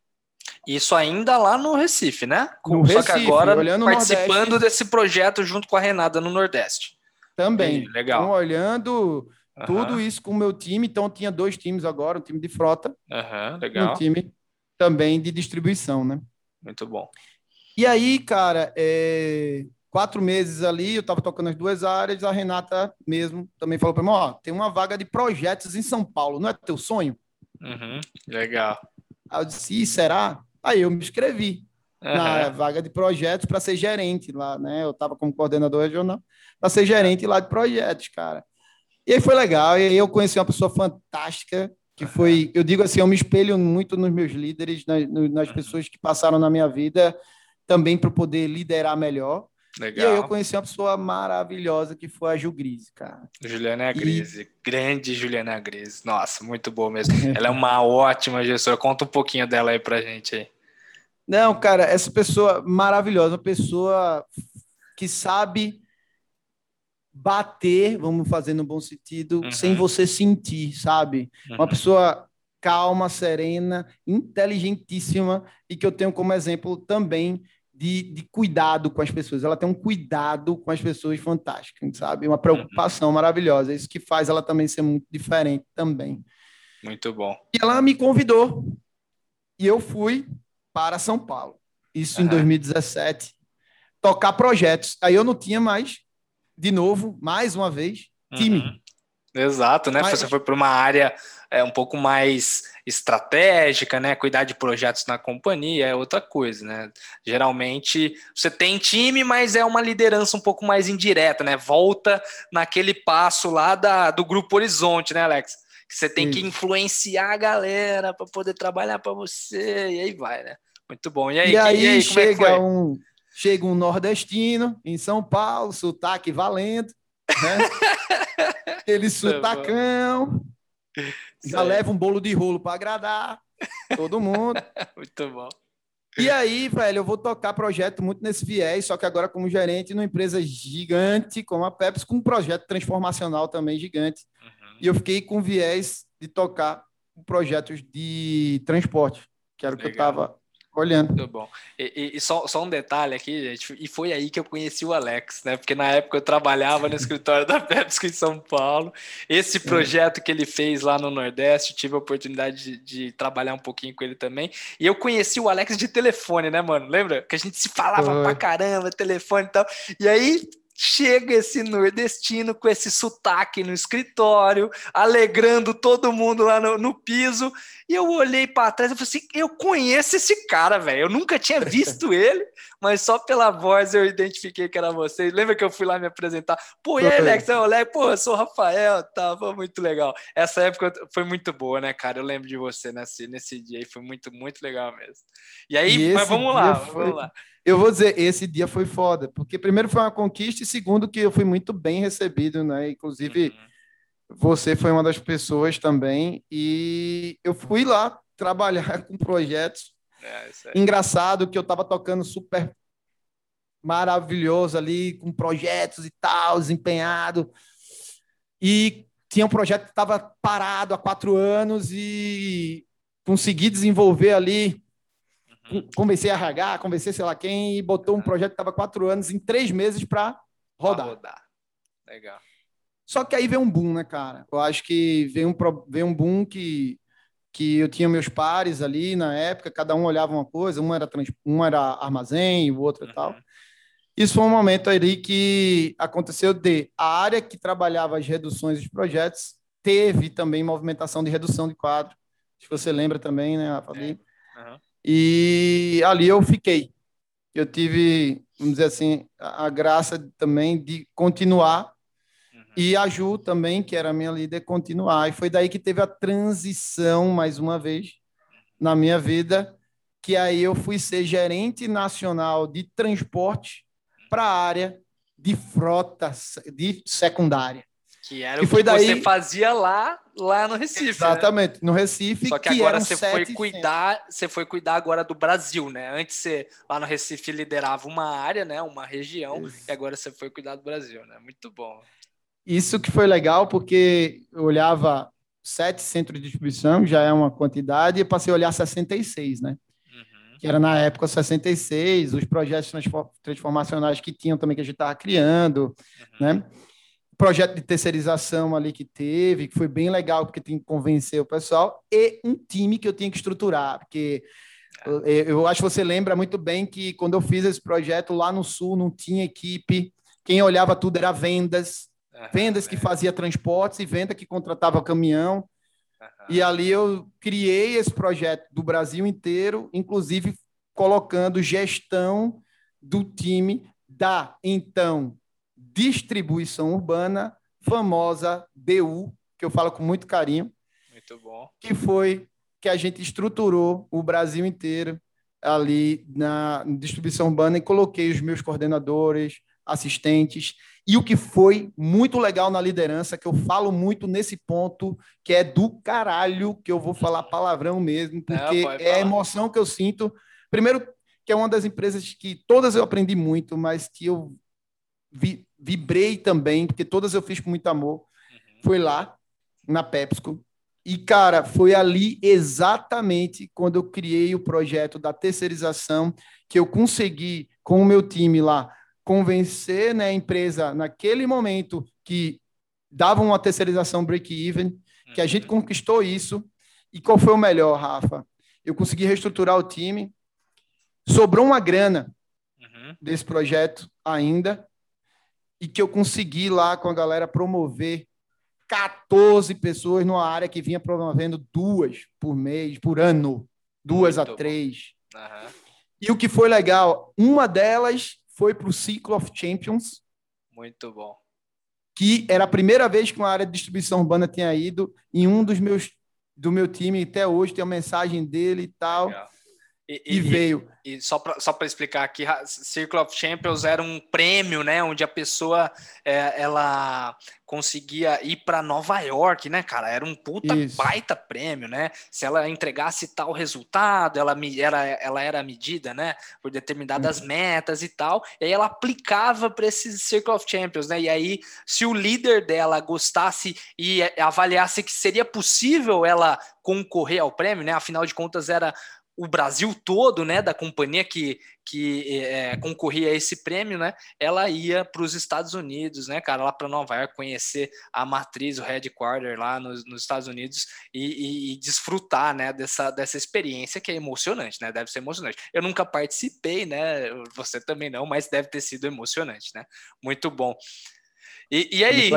Isso ainda lá no Recife, né? No Só Recife, que agora participando Nordeste, desse projeto junto com a Renata no Nordeste. Também. E, legal. Então, olhando uhum. tudo isso com o meu time, então tinha dois times agora, um time de frota. Uhum, legal. E um time também de distribuição, né? Muito bom. E aí, cara, é... quatro meses ali, eu estava tocando as duas áreas, a Renata mesmo também falou para mim, ó, tem uma vaga de projetos em São Paulo, não é teu sonho? Uhum, legal. Aí eu disse, será? Aí eu me inscrevi uhum. na vaga de projetos para ser gerente lá, né? Eu estava como coordenador regional, para ser gerente lá de projetos, cara. E aí foi legal, e aí eu conheci uma pessoa fantástica, que foi, eu digo assim, eu me espelho muito nos meus líderes, nas, nas pessoas que passaram na minha vida, também para poder liderar melhor. Legal. E aí eu conheci uma pessoa maravilhosa que foi a Ju Grise, cara. Juliana Grise, e... grande Juliana Grise. Nossa, muito boa mesmo. Ela é uma ótima gestora. Conta um pouquinho dela aí pra gente aí. Não, cara, essa pessoa maravilhosa, uma pessoa que sabe bater, vamos fazer no bom sentido, uhum. sem você sentir, sabe? Uhum. Uma pessoa calma, serena, inteligentíssima e que eu tenho como exemplo também de, de, cuidado com as pessoas. Ela tem um cuidado com as pessoas fantástico, sabe? Uma preocupação uhum. maravilhosa. Isso que faz ela também ser muito diferente também. Muito bom. E ela me convidou e eu fui para São Paulo. Isso uhum. em 2017. Tocar projetos. Aí eu não tinha mais, de novo, mais uma vez, time. Uhum. Exato, né? Mas... Você foi para uma área é, um pouco mais estratégica, né? Cuidar de projetos na companhia é outra coisa, né? Geralmente você tem time, mas é uma liderança um pouco mais indireta, né? Volta naquele passo lá da, do grupo Horizonte, né, Alex? Que você tem Sim. que influenciar a galera para poder trabalhar para você, e aí vai, né? Muito bom. E aí, e aí, e aí é chega é um chega um nordestino em São Paulo, sotaque valendo, né? Aquele sotacão. Já leva um bolo de rolo para agradar todo mundo. muito bom. E aí, velho, eu vou tocar projeto muito nesse viés, só que agora como gerente numa empresa gigante como a Pepsi, com um projeto transformacional também gigante. Uhum. E eu fiquei com viés de tocar projetos de transporte, que era o que eu estava olhando. Muito bom. E, e, só, só um detalhe aqui, gente, e foi aí que eu conheci o Alex, né? Porque na época eu trabalhava no escritório da Pepsi em São Paulo. Esse projeto que ele fez lá no Nordeste, tive a oportunidade de, de, trabalhar um pouquinho com ele também. E eu conheci o Alex de telefone, né, mano? Lembra? Que a gente se falava foi. pra caramba, telefone e tal. E aí chega esse nordestino com esse sotaque no escritório, alegrando todo mundo lá no, no piso. E eu olhei para trás e falei assim: eu conheço esse cara, velho. Eu nunca tinha visto ele, mas só pela voz eu identifiquei que era você. Lembra que eu fui lá me apresentar? Pô, e aí, Alex? É o Alex? Pô, eu sou o Rafael, tá? Foi muito legal. Essa época foi muito boa, né, cara? Eu lembro de você nesse, nesse dia e foi muito, muito legal mesmo. E aí, e mas vamos lá, foi... vamos lá. Eu vou dizer, esse dia foi foda, porque primeiro foi uma conquista e segundo que eu fui muito bem recebido, né? Inclusive, uhum. Você foi uma das pessoas também e eu fui lá trabalhar com projetos. É, Engraçado que eu estava tocando super maravilhoso ali, com projetos e tal, desempenhado. E tinha um projeto que estava parado há quatro anos e consegui desenvolver ali Uhum. Convencei a RH, convencei sei lá quem, e botou um projeto que estava quatro anos em três meses para rodar. rodar. Legal. Só que aí veio um boom, né, cara? Eu acho que veio um, veio um boom que, que eu tinha meus pares ali na época, cada um olhava uma coisa, um era, trans, um era armazém, o outro uhum. e tal. Isso foi um momento ali que aconteceu de a área que trabalhava as reduções dos projetos teve também movimentação de redução de quadro. Se você lembra também, né, Fabi? É. Uhum. E ali eu fiquei. Eu tive, vamos dizer assim, a, graça também de continuar uhum. E a Ju também, que era a minha líder, continuar. E foi daí que teve a transição, mais uma vez, na minha vida, que aí eu fui ser gerente nacional de transporte para a área de frota de secundária. Que era que o que foi daí... você fazia lá, lá no Recife. Né? Exatamente, né? no Recife. Só que, que agora você foi cuidar, você foi cuidar agora do Brasil, né? Antes você lá no Recife liderava uma área, né? Uma região, Isso. e agora você foi cuidar do Brasil, né? Muito bom. Isso que foi legal, porque eu olhava sete centros de distribuição, já é uma quantidade, e passei a olhar 66, né? Uhum. Que era na época 66, os projetos transformacionais que tinham também que a gente estava criando, uhum. né? projeto de terceirização ali que teve, que foi bem legal, porque tem que convencer o pessoal, e um time que eu tinha que estruturar, porque eu, eu acho que você lembra muito bem que quando eu fiz esse projeto lá no Sul não tinha equipe, quem olhava tudo era vendas, vendas que fazia transportes e venda que contratava caminhão. E ali eu criei esse projeto do Brasil inteiro, inclusive colocando gestão do time da então distribuição urbana, famosa DU, que eu falo com muito carinho. Muito bom. Que foi que a gente estruturou o Brasil inteiro ali na distribuição urbana e coloquei os meus coordenadores, assistentes. E o que foi muito legal na liderança, que eu falo muito nesse ponto, que é do caralho, que eu vou falar palavrão mesmo, porque é, é a emoção que eu sinto. Primeiro, que é uma das empresas que todas eu aprendi muito, mas que eu vi, vibrei também, porque todas eu fiz com muito amor. Uhum. Foi lá, na PepsiCo. E, cara, foi ali exatamente quando eu criei o projeto da terceirização que eu consegui, com o meu time lá, convencer né, a empresa naquele momento que dava uma terceirização break-even, que a gente uhum. conquistou isso. E qual foi o melhor, Rafa? Eu consegui reestruturar o time, sobrou uma grana uhum. desse projeto ainda, e que eu consegui lá com a galera promover 14 pessoas numa área que vinha promovendo duas por mês, por ano, duas Muito a três. Uhum. E o que foi legal, uma delas foi para o Cycle of Champions. Muito bom. Que era a primeira vez que uma área de distribuição urbana tinha ido, em um dos meus do meu time até hoje tem a mensagem dele e tal. Legal. E, e, e veio. E, só para só explicar aqui, Circle of Champions era um prêmio, né? Onde a pessoa é, ela conseguia ir para Nova York, né, cara? Era um puta Isso. baita prêmio, né? Se ela entregasse tal resultado, ela era, ela era medida, né? Por determinadas uhum. metas e tal. E aí ela aplicava para esse Circle of Champions, né? E aí, se o líder dela gostasse e avaliasse que seria possível ela concorrer ao prêmio, né? Afinal de contas, era o Brasil todo, né, da companhia que, que é, concorria a esse prêmio, né, ela ia para os Estados Unidos, né, cara, lá para Nova York, conhecer a matriz, o headquarter lá nos, nos Estados Unidos e, e, e, desfrutar, né, dessa, dessa experiência que é emocionante, né, deve ser emocionante. Eu nunca participei, né, você também não, mas deve ter sido emocionante, né, muito bom. E, e aí,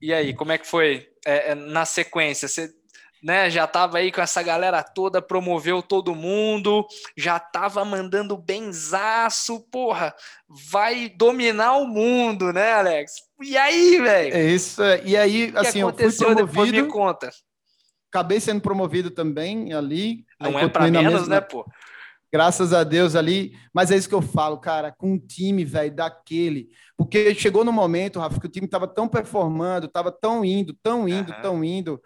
e aí, como é que foi é, é na sequência? Você né? Já tava aí com essa galera toda, promoveu todo mundo, já tava mandando benzaço, porra, vai dominar o mundo, né, Alex? E aí, velho? É isso, é, e aí, assim, eu fui promovido. Me conta. Acabei sendo promovido também ali. Não é para menos, mesma... né, pô? Graças a Deus ali. Mas é isso que eu falo, cara, com um time, velho, daquele. Porque chegou no momento, Rafa, que o time tava tão performando, tava tão indo, tão indo, uhum. tão indo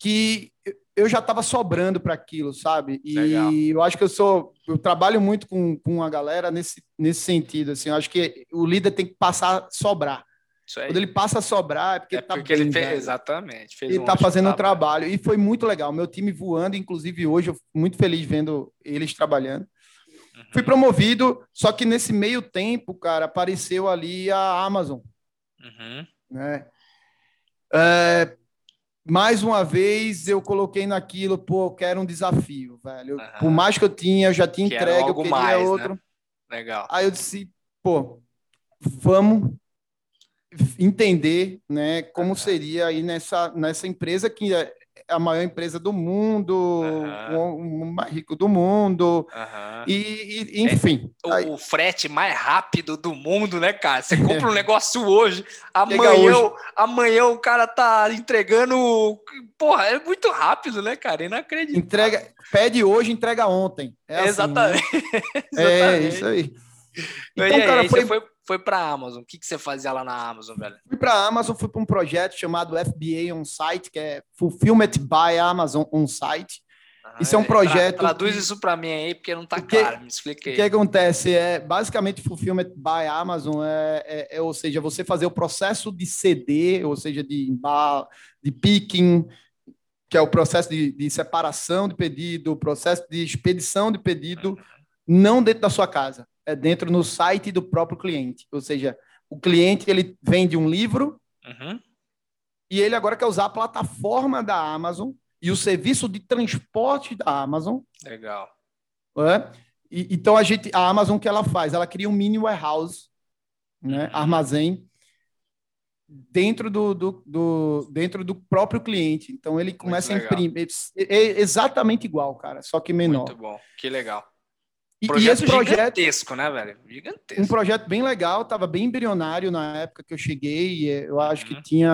que eu já estava sobrando para aquilo, sabe? E Legal. eu acho que eu sou, eu trabalho muito com, com a galera nesse, nesse sentido, assim, eu acho que o líder tem que passar a sobrar. Quando ele passa a sobrar, é porque, é tá porque bem, ele fez, exatamente. Fez ele está fazendo um trabalho. E foi muito legal. Meu time voando, inclusive hoje, eu muito feliz vendo eles trabalhando. Uhum. Fui promovido, só que nesse meio tempo, cara, apareceu ali a Amazon. Uhum. Né? É, mais uma vez eu coloquei naquilo, pô, eu quero um desafio, velho. Uhum. Por mais que eu tinha, eu já tinha entregue, eu queria mais, né? outro. Né? Legal. Aí eu disse, pô, vamos entender, né, como uhum. seria aí nessa, nessa empresa que é, a maior empresa do mundo, uhum. o, mais rico do mundo, uhum. e, e, enfim. É, o, aí... o, frete mais rápido do mundo, né, cara? Você compra um negócio hoje, amanhã, hoje. amanhã o cara tá entregando. Porra, é muito rápido, né, cara? Inacreditável. Entrega, pede hoje, entrega ontem. É Exatamente. Assim, né? Exatamente. É isso aí. Então, cara, foi... foi foi para a Amazon. O que, que você fazia lá na Amazon, velho? Fui para a Amazon, fui para um projeto chamado FBA On Site, que é Fulfillment by Amazon On Site. Ah, isso é um projeto. Tra traduz que... isso para mim aí, porque não está claro. Me expliquei. O que acontece? É basicamente Fulfillment by Amazon, é, é, é, ou seja, você fazer o processo de CD, ou seja, de, de picking, que é o processo de, de separação de pedido, o processo de expedição de pedido, uhum. não dentro da sua casa é dentro no site do próprio cliente. Ou seja, o cliente ele vende um livro uhum. e ele agora quer usar a plataforma da Amazon e o serviço de transporte da Amazon. Legal. É? E, então a gente, a Amazon que ela faz, ela cria um mini warehouse, né, uhum. armazém dentro do, do, do, dentro do próprio cliente. Então ele começa a imprimir é, é exatamente igual, cara, só que menor. Muito bom, que legal. E, projeto e esse projeto gigantesco, né, velho? Gigantesco. Um projeto bem legal, estava bem embrionário na época que eu cheguei. Eu acho uhum. que tinha,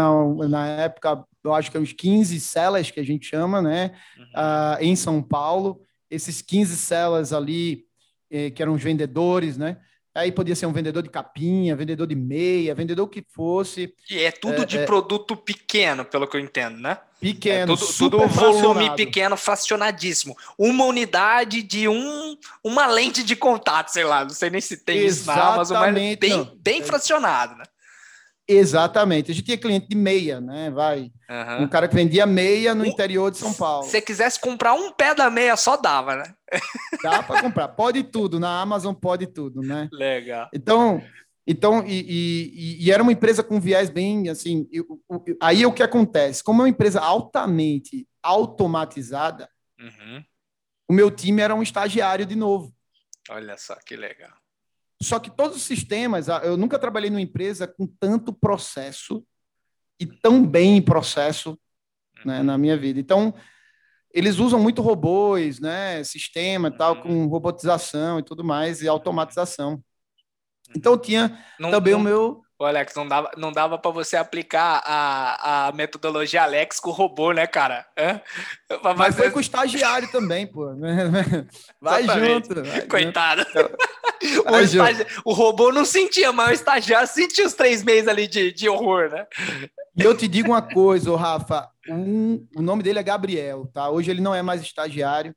na época, eu acho que uns 15 celas que a gente chama, né? Uhum. Uh, em São Paulo. Esses 15 celas ali, eh, que eram os vendedores, né? Aí podia ser um vendedor de capinha, vendedor de meia, vendedor que fosse. E é tudo é, de é... produto pequeno, pelo que eu entendo, né? Pequeno, é tudo, tudo volume pequeno, fracionadíssimo. Uma unidade de um, uma lente de contato, sei lá, não sei nem se tem Exatamente. isso na Amazon, mas bem, bem fracionado, né? Exatamente. A gente tinha cliente de meia, né? Vai. Uhum. Um cara que vendia meia no interior de São Paulo. Se você quisesse comprar um pé da meia, só dava, né? Dá para comprar. Pode tudo. Na Amazon pode tudo, né? Legal. Então, então e, e, e era uma empresa com viés bem assim. aí o que acontece? Como é uma empresa altamente automatizada, uhum. o meu time era um estagiário de novo. Olha só que legal. Só que todos os sistemas, eu nunca trabalhei numa empresa com tanto processo e tão bem processo né, na minha vida. Então, eles usam muito robôs, né, sistema e tal, uhum. com robotização e tudo mais, e automatização. Então, tinha não, também não, o meu... Ô, Alex, não dava, não dava para você aplicar a, a metodologia Alex com o robô, né, cara? Mas, Mas foi com o estagiário também, pô. Vai Exatamente. junto. Vai Coitado. Junto. O, estagi... o, robô não sentia, mas o estagiário sentia os três meses ali de, de horror, né? E eu te digo uma coisa, Rafa. Um, o nome dele é Gabriel, tá? Hoje ele não é mais estagiário.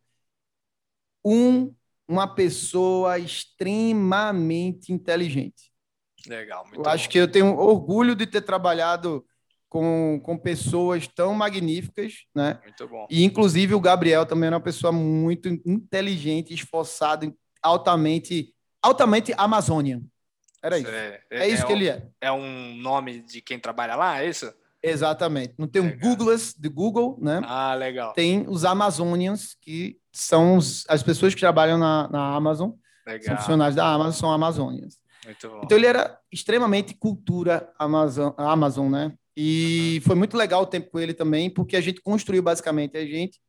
Um, uma pessoa extremamente inteligente Legal. eu bom. acho que eu tenho orgulho de ter trabalhado com, com pessoas tão magníficas, né? Muito bom. E inclusive o Gabriel também é uma pessoa muito inteligente, esforçado, altamente, altamente Amazônia. Era isso. É, é, é isso é que um, ele é. É um nome de quem trabalha lá, é isso? Exatamente. Não tem um Googlas de Google, né? Ah, legal. Tem os Amazonians, que são os, as pessoas que trabalham na, na Amazon. Legal. São funcionários da Amazon, são Amazonians. Então ele era extremamente cultura Amazon, Amazon né? E uhum. foi muito legal o tempo com ele também, porque a gente construiu basicamente a gente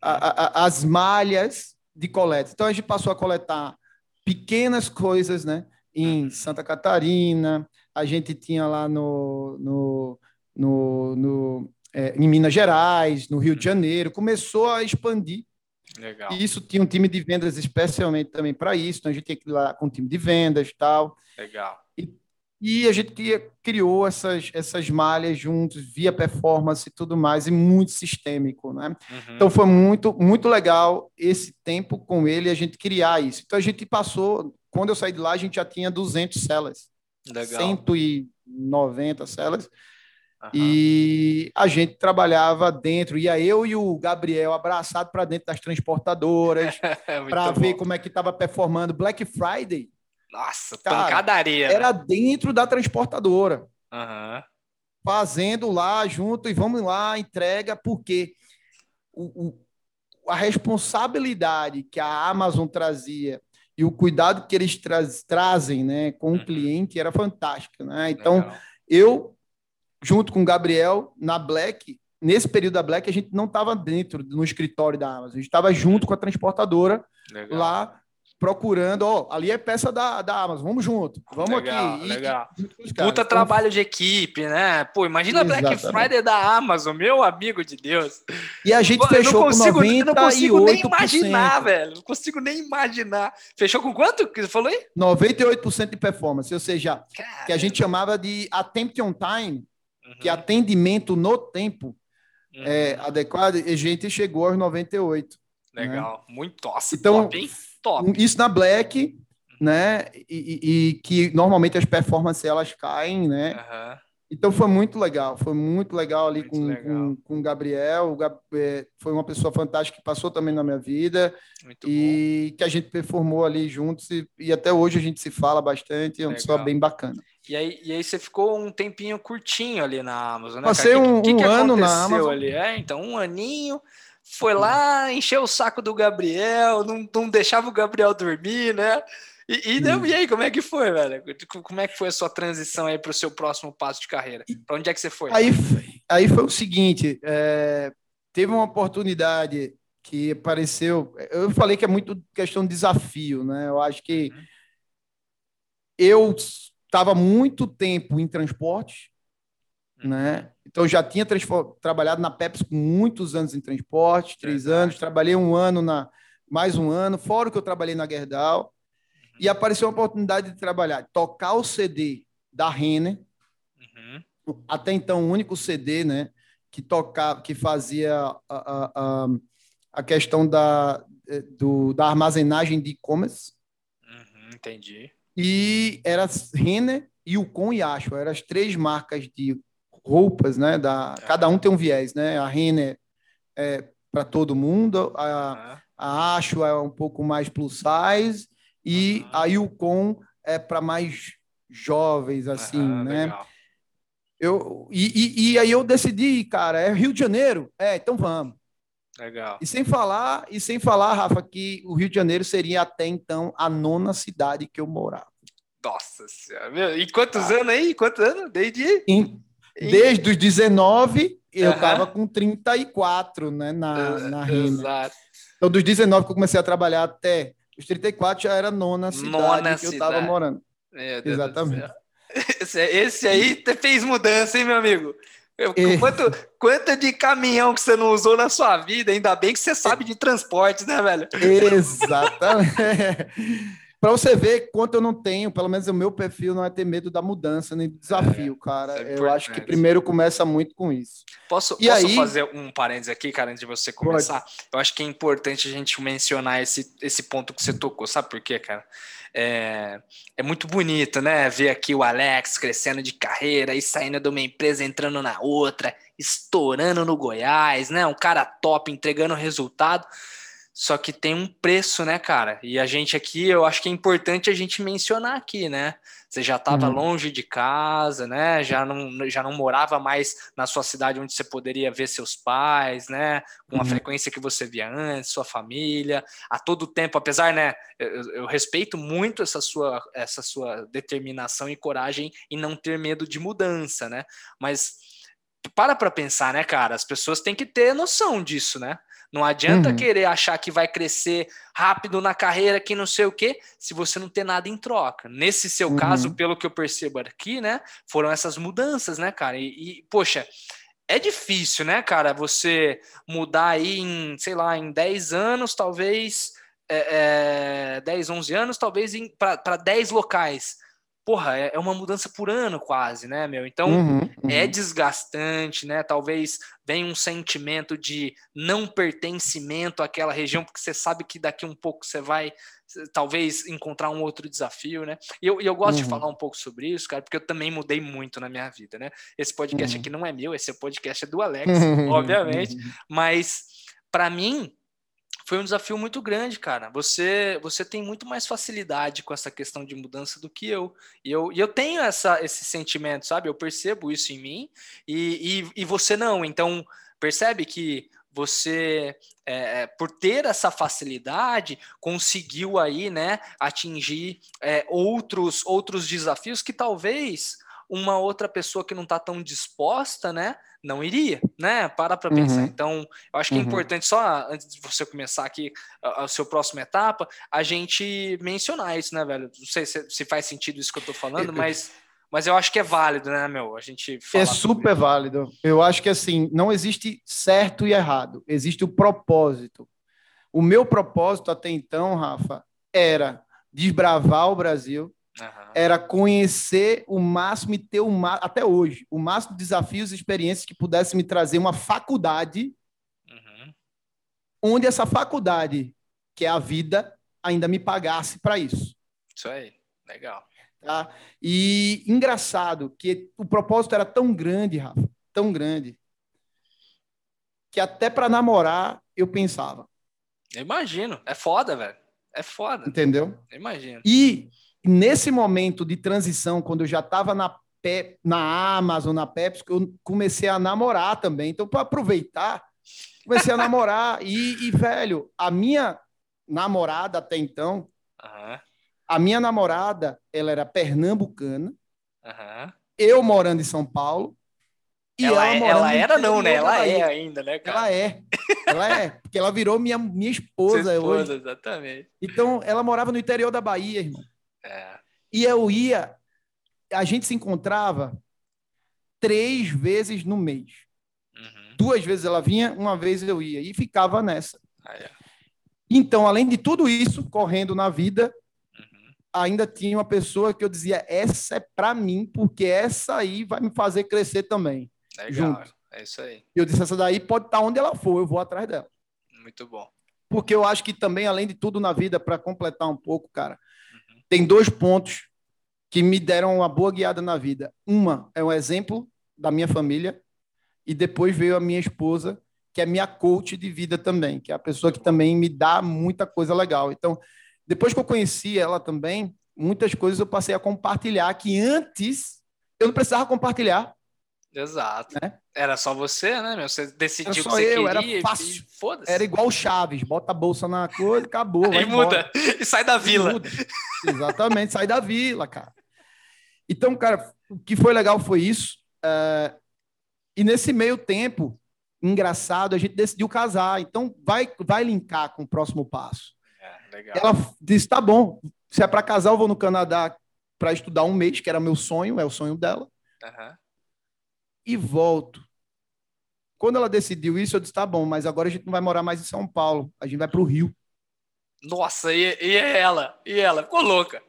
a, a, as malhas de coleta. Então a gente passou a coletar pequenas coisas, né? Em Santa Catarina, a gente tinha lá no, no, no, no é, em Minas Gerais, no Rio de Janeiro, começou a expandir Legal. E isso tinha um time de vendas especialmente também para isso, então a gente tinha que ir lá com um time de vendas e tal. Legal. E, e a gente criou essas, essas malhas juntos, via performance e tudo mais, e muito sistêmico, né? Uhum. Então foi muito, muito legal esse tempo com ele, a gente criar isso. Então a gente passou, quando eu saí de lá, a gente já tinha 200 celas. Legal. 190 celas. Uhum. E a gente trabalhava dentro, ia eu e o Gabriel abraçado para dentro das transportadoras, para ver como é que estava performando Black Friday. Nossa, cara, pancadaria. Era dentro da transportadora. Uhum. Fazendo lá junto e vamos lá, entrega, porque o, o, a responsabilidade que a Amazon trazia e o cuidado que eles tra trazem né, com o uhum. cliente era fantástico. Né? Então, Legal. eu junto com o Gabriel, na Black, nesse período da Black, a gente não estava dentro no escritório da Amazon, a gente estava junto com a transportadora legal. lá procurando, ó, ali é peça da, da Amazon, vamos junto, vamos legal, aqui. Legal. E, e, Puta então, trabalho de equipe, né? Pô, imagina a Black Friday da Amazon, meu amigo de Deus. E a gente Pô, fechou consigo, com 98%. Eu não consigo nem imaginar, velho. Não consigo nem imaginar. Fechou com quanto que você falou aí? 98% de performance, ou seja, Caramba. que a gente chamava de attempt on time, uhum. que atendimento no tempo uhum. é adequado, a gente chegou aos 98. Né? Legal, né? muito tosse, então, top, hein? Top. Isso na Black, né? E, e, e, que normalmente as performances elas caem, né? Uhum. Então foi muito legal, foi muito legal ali muito com, legal. com, com o Gabriel. O Gab, é, foi uma pessoa fantástica que passou também na minha vida muito e bom. que a gente performou ali juntos e, e, até hoje a gente se fala bastante. É uma pessoa bem bacana. E aí, e aí você ficou um tempinho curtinho ali na Amazon, né? Passei um, que, que, que um ano na Amazon. Ali? É, então um aninho foi lá, encheu o saco do Gabriel, não, não deixava o Gabriel dormir, né? E, e, deu, e aí, como é que foi, velho? Como é que foi a sua transição aí para o seu próximo passo de carreira? Para onde é que você foi? Aí, aí foi o seguinte: é, teve uma oportunidade que apareceu. Eu falei que é muito questão de desafio, né? Eu acho que uhum. eu estava muito tempo em transporte, né? Então já tinha trabalhado na Pepsi com muitos anos em transporte, três anos. Trabalhei um ano na mais um ano, fora o que eu trabalhei na Gerdau e apareceu uma oportunidade de trabalhar, tocar o CD da Renner, uhum. até então o único CD, né, que tocava, que fazia a, a, a, a questão da, eh, do, da armazenagem de e-commerce. Uhum, entendi. E era Renner, Yukon e Ashwa, eram as três marcas de roupas, né, da, é. cada um tem um viés, né, a Renner é para todo mundo, a, a Ashwa é um pouco mais plus size e a Yukon é para mais jovens, assim, né? Legal. Eu, e, e, e, aí eu decidi, cara, é Rio de Janeiro? É, então vamos. Legal. E sem falar, e sem falar, Rafa, que o Rio de Janeiro seria até então a nona cidade que eu morava. Nossa Senhora. E quantos ah. anos aí? Quantos anos? Desde. Em, desde os 19, eu estava com 34, né, na, na Rima. Exato. Então, dos 19 que eu comecei a trabalhar até os 34 já era nona cidade nona que eu estava morando. Exatamente. Esse, esse aí fez mudança, hein, meu amigo? Quanto, quanto de caminhão que você não usou na sua vida? Ainda bem que você sabe de transporte, né, velho? Exatamente. para você ver quanto eu não tenho, pelo menos o meu perfil não é ter medo da mudança nem do desafio, é, cara. É eu acho que primeiro começa muito com isso. Posso, e posso aí... fazer um parênteses aqui, cara, antes de você começar? Pode. Eu acho que é importante a gente mencionar esse, esse ponto que você tocou. Sabe por quê, cara? É, é muito bonito, né? Ver aqui o Alex crescendo de carreira e saindo de uma empresa, entrando na outra, estourando no Goiás, né? Um cara top, entregando resultado. Só que tem um preço, né, cara? E a gente aqui, eu acho que é importante a gente mencionar aqui, né? Você já estava uhum. longe de casa, né? Já não, já não morava mais na sua cidade onde você poderia ver seus pais, né? Com a uhum. frequência que você via antes, sua família, a todo tempo, apesar, né? Eu, eu respeito muito essa sua, essa sua determinação e coragem em não ter medo de mudança, né? Mas para para pensar, né, cara? As pessoas têm que ter noção disso, né? Não adianta uhum. querer achar que vai crescer rápido na carreira, que não sei o quê, se você não tem nada em troca. Nesse seu uhum. caso, pelo que eu percebo aqui, né, foram essas mudanças, né, cara? E, e, poxa, é difícil, né, cara, você mudar aí em, sei lá, em 10 anos, talvez, é, é, 10, 11 anos, talvez para 10 locais porra, é, é uma mudança por ano quase, né, meu? Então uhum, uhum. é desgastante, né? Talvez venha um sentimento de não pertencimento àquela região, porque você sabe que daqui um pouco você vai talvez encontrar um outro desafio, né? E eu, eu gosto uhum. de falar um pouco sobre isso, cara, porque eu também mudei muito na minha vida, né? Esse podcast uhum. aqui não é meu, esse podcast é do Alex, obviamente, mas para mim foi um desafio muito grande, cara. Você você tem muito mais facilidade com essa questão de mudança do que eu. E eu, e eu tenho essa, esse sentimento, sabe? Eu percebo isso em mim e, e, e você não. Então, percebe que você, é, é por ter essa facilidade, conseguiu aí, né, atingir é, outros, outros desafios que talvez uma outra pessoa que não está tão disposta, né, não iria, né? Para para pensar. Uhum. Então, eu acho que é uhum. importante só antes de você começar aqui a, a sua próxima etapa, a gente mencionar isso, né, velho? Não sei se, se faz sentido isso que eu estou falando, mas mas eu acho que é válido, né, meu? A gente É super válido. Eu acho que assim, não existe certo e errado, existe o propósito. O meu propósito até então, Rafa, era desbravar o Brasil, Uhum. Era conhecer o máximo e ter o máximo, até hoje, o máximo de desafios e experiências que pudesse me trazer uma faculdade, uhum. onde essa faculdade, que é a vida, ainda me pagasse para isso. Isso aí, legal. Tá? E engraçado que o propósito era tão grande, Rafa, tão grande, que até para namorar eu pensava. Eu imagino, é foda, velho. É foda. Entendeu? Eu imagino. E nesse momento de transição, quando eu já estava na, na Amazon, na Pepsi, eu comecei a namorar também. Então, para aproveitar, comecei a namorar. E, e, velho, a minha namorada até então, uhum. a minha namorada, ela era pernambucana, uhum. eu morando em São Paulo. E ela, ela, é, ela era não, né? Ela é ainda, né, cara? Ela é. Ela é, porque ela virou minha, minha esposa, esposa hoje. exatamente. Então, ela morava no interior da Bahia, irmão. É. E eu ia, a gente se encontrava três vezes no mês. Uhum. Duas vezes ela vinha, uma vez eu ia, e ficava nessa. Ah, é. Então, além de tudo isso, correndo na vida, uhum. ainda tinha uma pessoa que eu dizia: essa é para mim, porque essa aí vai me fazer crescer também. Legal, junto. é isso aí. Eu disse: essa daí pode estar onde ela for, eu vou atrás dela. Muito bom. Porque eu acho que também, além de tudo na vida, para completar um pouco, cara, tem dois pontos que me deram uma boa guiada na vida. Uma é um exemplo da minha família e depois veio a minha esposa, que é minha coach de vida também, que é a pessoa que também me dá muita coisa legal. Então, depois que eu conheci ela também, muitas coisas eu passei a compartilhar que antes eu não precisava compartilhar. Exato. Né? Era só você, né, meu? Você decidiu era só que você eu, queria. Era fácil. Foda-se. Era igual o Chaves, bota a bolsa na coisa, acabou. e muda. E sai da vila. Exatamente, sai da vila, cara. Então, cara, o que foi legal foi isso. É... E nesse meio tempo, engraçado, a gente decidiu casar. Então, vai, vai linkar com o próximo passo. É, legal. Ela disse: tá bom, se é para casar, eu vou no Canadá para estudar um mês, que era meu sonho, é o sonho dela. Uhum. E volto. Quando ela decidiu isso, eu disse: tá bom, mas agora a gente não vai morar mais em São Paulo, a gente vai para o Rio. Nossa, e, e ela? E ela? Ficou louca.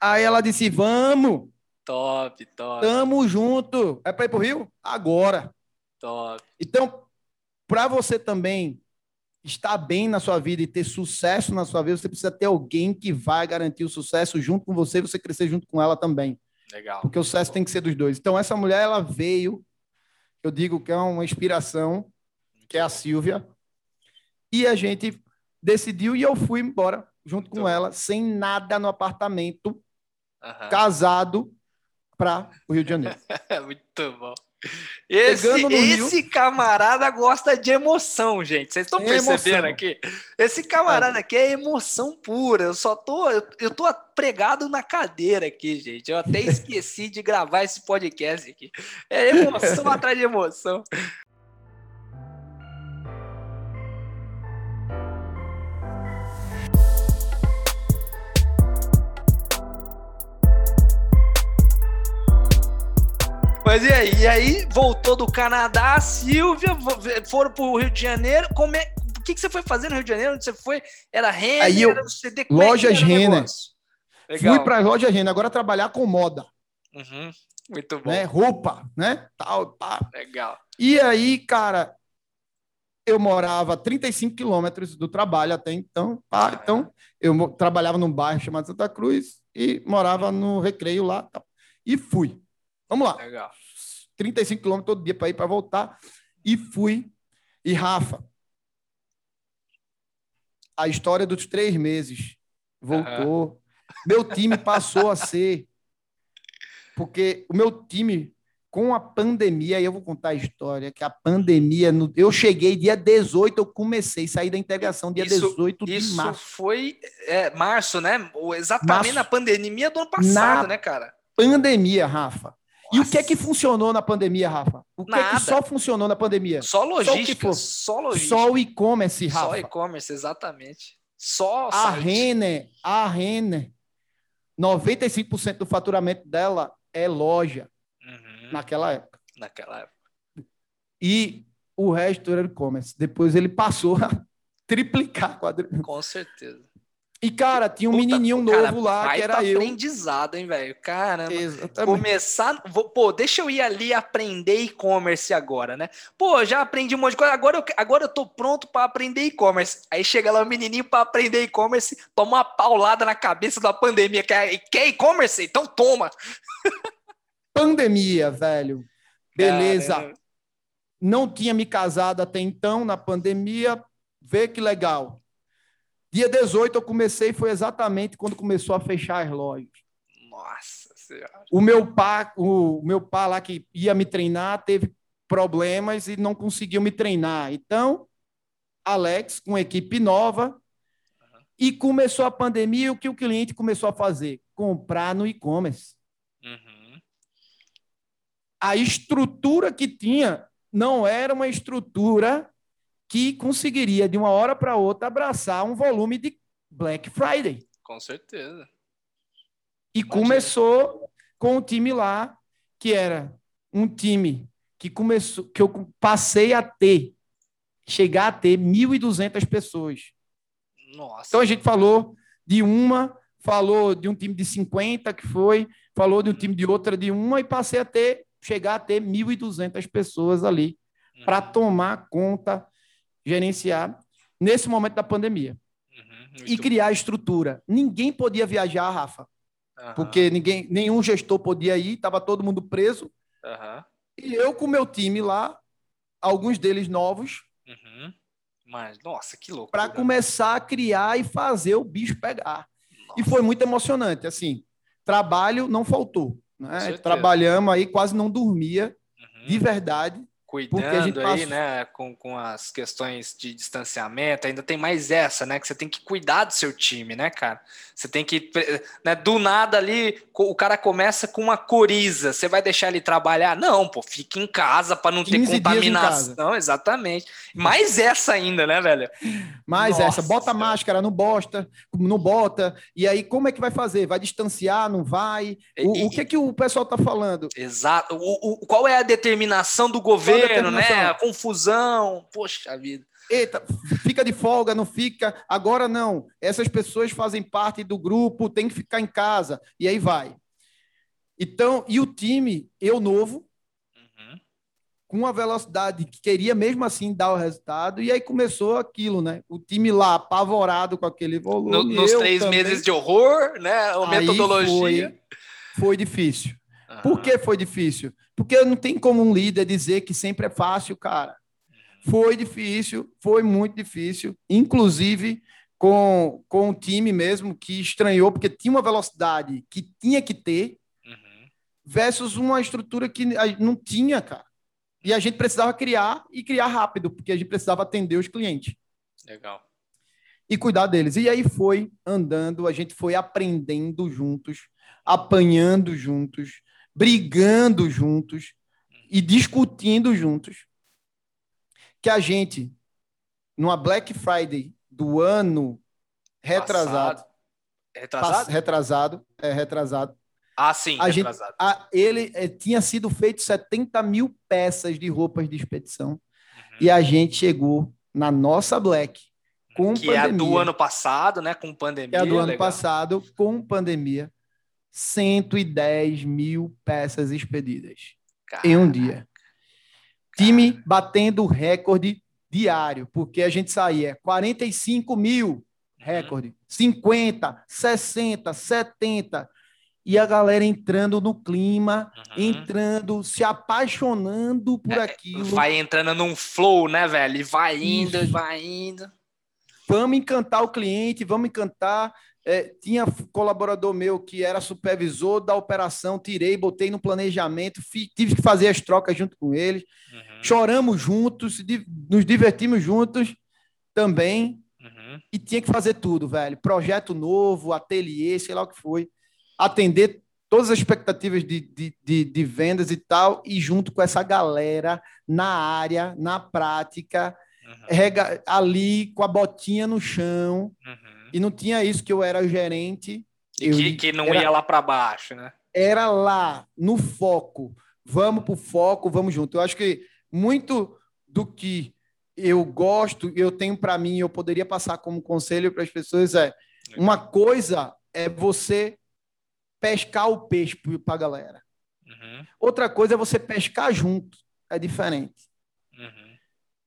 Aí ela disse: vamos. Top, top. Tamo junto. É para ir pro Rio? Agora. Top. Então, para você também estar bem na sua vida e ter sucesso na sua vida, você precisa ter alguém que vai garantir o sucesso junto com você e você crescer junto com ela também. Legal. Porque o sucesso tem que ser dos dois. Então, essa mulher, ela veio, eu digo que é uma inspiração, que é a Silvia, e a gente decidiu e eu fui embora junto com ela, sem nada no apartamento, uhum. casado, para o Rio de Janeiro. Muito bom. Esse, esse Rio... camarada gosta de emoção, gente. Vocês estão percebendo emoção. aqui? Esse camarada é. aqui é emoção pura. Eu só tô, eu, eu tô pregado na cadeira aqui, gente. Eu até esqueci de gravar esse podcast aqui. É emoção atrás de emoção. Mas e aí? E aí, voltou do Canadá, Silvia, foram para o Rio de Janeiro. Como é, o que, que você foi fazer no Rio de Janeiro? Onde você foi? Era Renner? Aí eu, CD, lojas Renner. Fui para as lojas Renner, agora trabalhar com moda. Uhum, muito bom. Né? Roupa, né? Tal, pá. Legal. E aí, cara, eu morava a 35 quilômetros do trabalho até então. Pá, então, eu trabalhava num bairro chamado Santa Cruz e morava no recreio lá. E fui. Vamos lá. Legal. 35 quilômetros todo dia para ir para voltar. E fui. E Rafa, a história dos três meses voltou. Uhum. Meu time passou a ser. Porque o meu time, com a pandemia, eu vou contar a história, que a pandemia, eu cheguei dia 18, eu comecei, saí da integração dia isso, 18 de isso março. Isso foi é, março, né? Exatamente março. na pandemia do ano passado, na né, cara? Pandemia, Rafa. E o que é que funcionou na pandemia, Rafa? O que Nada. é que só funcionou na pandemia? Só logística. Só, só logística. Só o e-commerce, Rafa. Só e-commerce, exatamente. Só a Renner, a Renner, 95% do faturamento dela é loja. Uhum. Naquela época. Naquela época. E o resto era e-commerce. Depois ele passou a triplicar. Quadri... Com certeza. E, cara, tinha um Puta, menininho cara, novo lá, que era eu. aprendizado, hein, velho? Caramba. Exatamente. Começar... Pô, deixa eu ir ali aprender e-commerce agora, né? Pô, já aprendi um monte de coisa, agora eu, agora eu tô pronto para aprender e-commerce. Aí chega lá o um menininho para aprender e-commerce, toma uma paulada na cabeça da pandemia. Quer, quer e-commerce? Então toma! Pandemia, velho. Beleza. Caramba. Não tinha me casado até então, na pandemia. Vê que legal Dia 18 eu comecei, foi exatamente quando começou a fechar as lojas. Nossa Senhora. O meu pai, o meu pai lá que ia me treinar, teve problemas e não conseguiu me treinar. Então, Alex, com equipe nova, uhum. e começou a pandemia, o que o cliente começou a fazer? Comprar no e-commerce. Uhum. A estrutura que tinha não era uma estrutura que conseguiria, de uma hora para outra, abraçar um volume de Black Friday. Com certeza. E Imagina. começou com o time lá, que era um time que começou, que eu passei a ter, chegar a ter 1.200 pessoas. Nossa. Então a gente falou de uma, falou de um time de 50 que foi, falou de um time de outra de uma e passei a ter, chegar a ter 1.200 pessoas ali uhum. para tomar conta gerenciar nesse momento da pandemia. Uhum, e criar bom. estrutura. Ninguém podia viajar, Rafa. Uhum. Porque ninguém, nenhum gestor podia ir, estava todo mundo preso. Uhum. E eu com meu time lá, alguns deles novos. Uhum. Mas, nossa, que louco. Para começar a criar e fazer o bicho pegar. Nossa. E foi muito emocionante. Assim, trabalho não faltou. Né? Trabalhamos aí, quase não dormia, uhum. de verdade cuidando aí, né, com, com as questões de distanciamento, ainda tem mais essa, né, que você tem que cuidar do seu time, né, cara? Você tem que, né, do nada ali, o cara começa com uma coriza, você vai deixar ele trabalhar? Não, pô, fica em casa para não ter contaminação, exatamente. Mais essa ainda, né, velho? Mais Nossa, essa, bota máscara, não bosta, não bota, e aí como é que vai fazer? Vai distanciar, não vai? O, e, o que é que o pessoal tá falando? Exato. O, o, qual é a determinação do governo? Governo, né? A confusão. Poxa vida. Eita, fica de folga, não fica. Agora não. Essas pessoas fazem parte do grupo, tem que ficar em casa. E aí vai. Então, e o time, eu novo, uhum. com uma velocidade que queria mesmo assim dar o resultado, e aí começou aquilo, né? O time lá apavorado com aquele volume. No, nos três também. meses de horror, né? A metodologia. Foi, foi difícil. Uhum. Por que foi difícil? Porque não tem como um líder dizer que sempre é fácil, cara. Foi difícil, foi muito difícil, inclusive com, com o time mesmo que estranhou, porque tinha uma velocidade que tinha que ter, uhum. versus uma estrutura que não tinha, cara. E a gente precisava criar e criar rápido, porque a gente precisava atender os clientes. Legal. E cuidar deles. E aí foi andando, a gente foi aprendendo juntos, apanhando juntos, brigando juntos e discutindo juntos. Que a gente, numa Black Friday do ano retrasado. Retrasado? retrasado, é retrasado. Ah, sim, a retrasado. Gente, a, ele é, tinha sido feito 70 mil peças de roupas de expedição. Uhum. E a gente chegou na nossa Black com que pandemia. é a do ano passado, né? Com pandemia. Que é a do ano legal. passado, com pandemia. 110 mil peças expedidas Caraca. em um dia. Time batendo recorde diário, porque a gente saía 45 mil recorde, uhum. 50, 60, 70. E a galera entrando no clima, uhum. entrando, se apaixonando por é, aquilo. Vai entrando num flow, né, velho? E vai indo, Isso. vai indo. Vamos encantar o cliente, vamos encantar. É, tinha colaborador meu que era supervisor da operação, tirei, botei no planejamento, fi, tive que fazer as trocas junto com eles. Uhum. Choramos juntos, nos divertimos juntos também. Uhum. E tinha que fazer tudo, velho. Projeto novo, ateliê, sei lá o que foi. Atender todas as expectativas de, de, de, de vendas e tal, e junto com essa galera na área, na prática, uhum. rega, ali com a botinha no chão. Uhum e não tinha isso que eu era gerente. E que, que não era, ia lá para baixo, né? Era lá, no foco. Vamos para o foco, vamos junto. Eu acho que muito do que eu gosto, eu tenho para mim, eu poderia passar como conselho para as pessoas é uma coisa é você pescar o peixe para a galera. Uhum. Outra coisa é você pescar junto. É diferente. Uhum.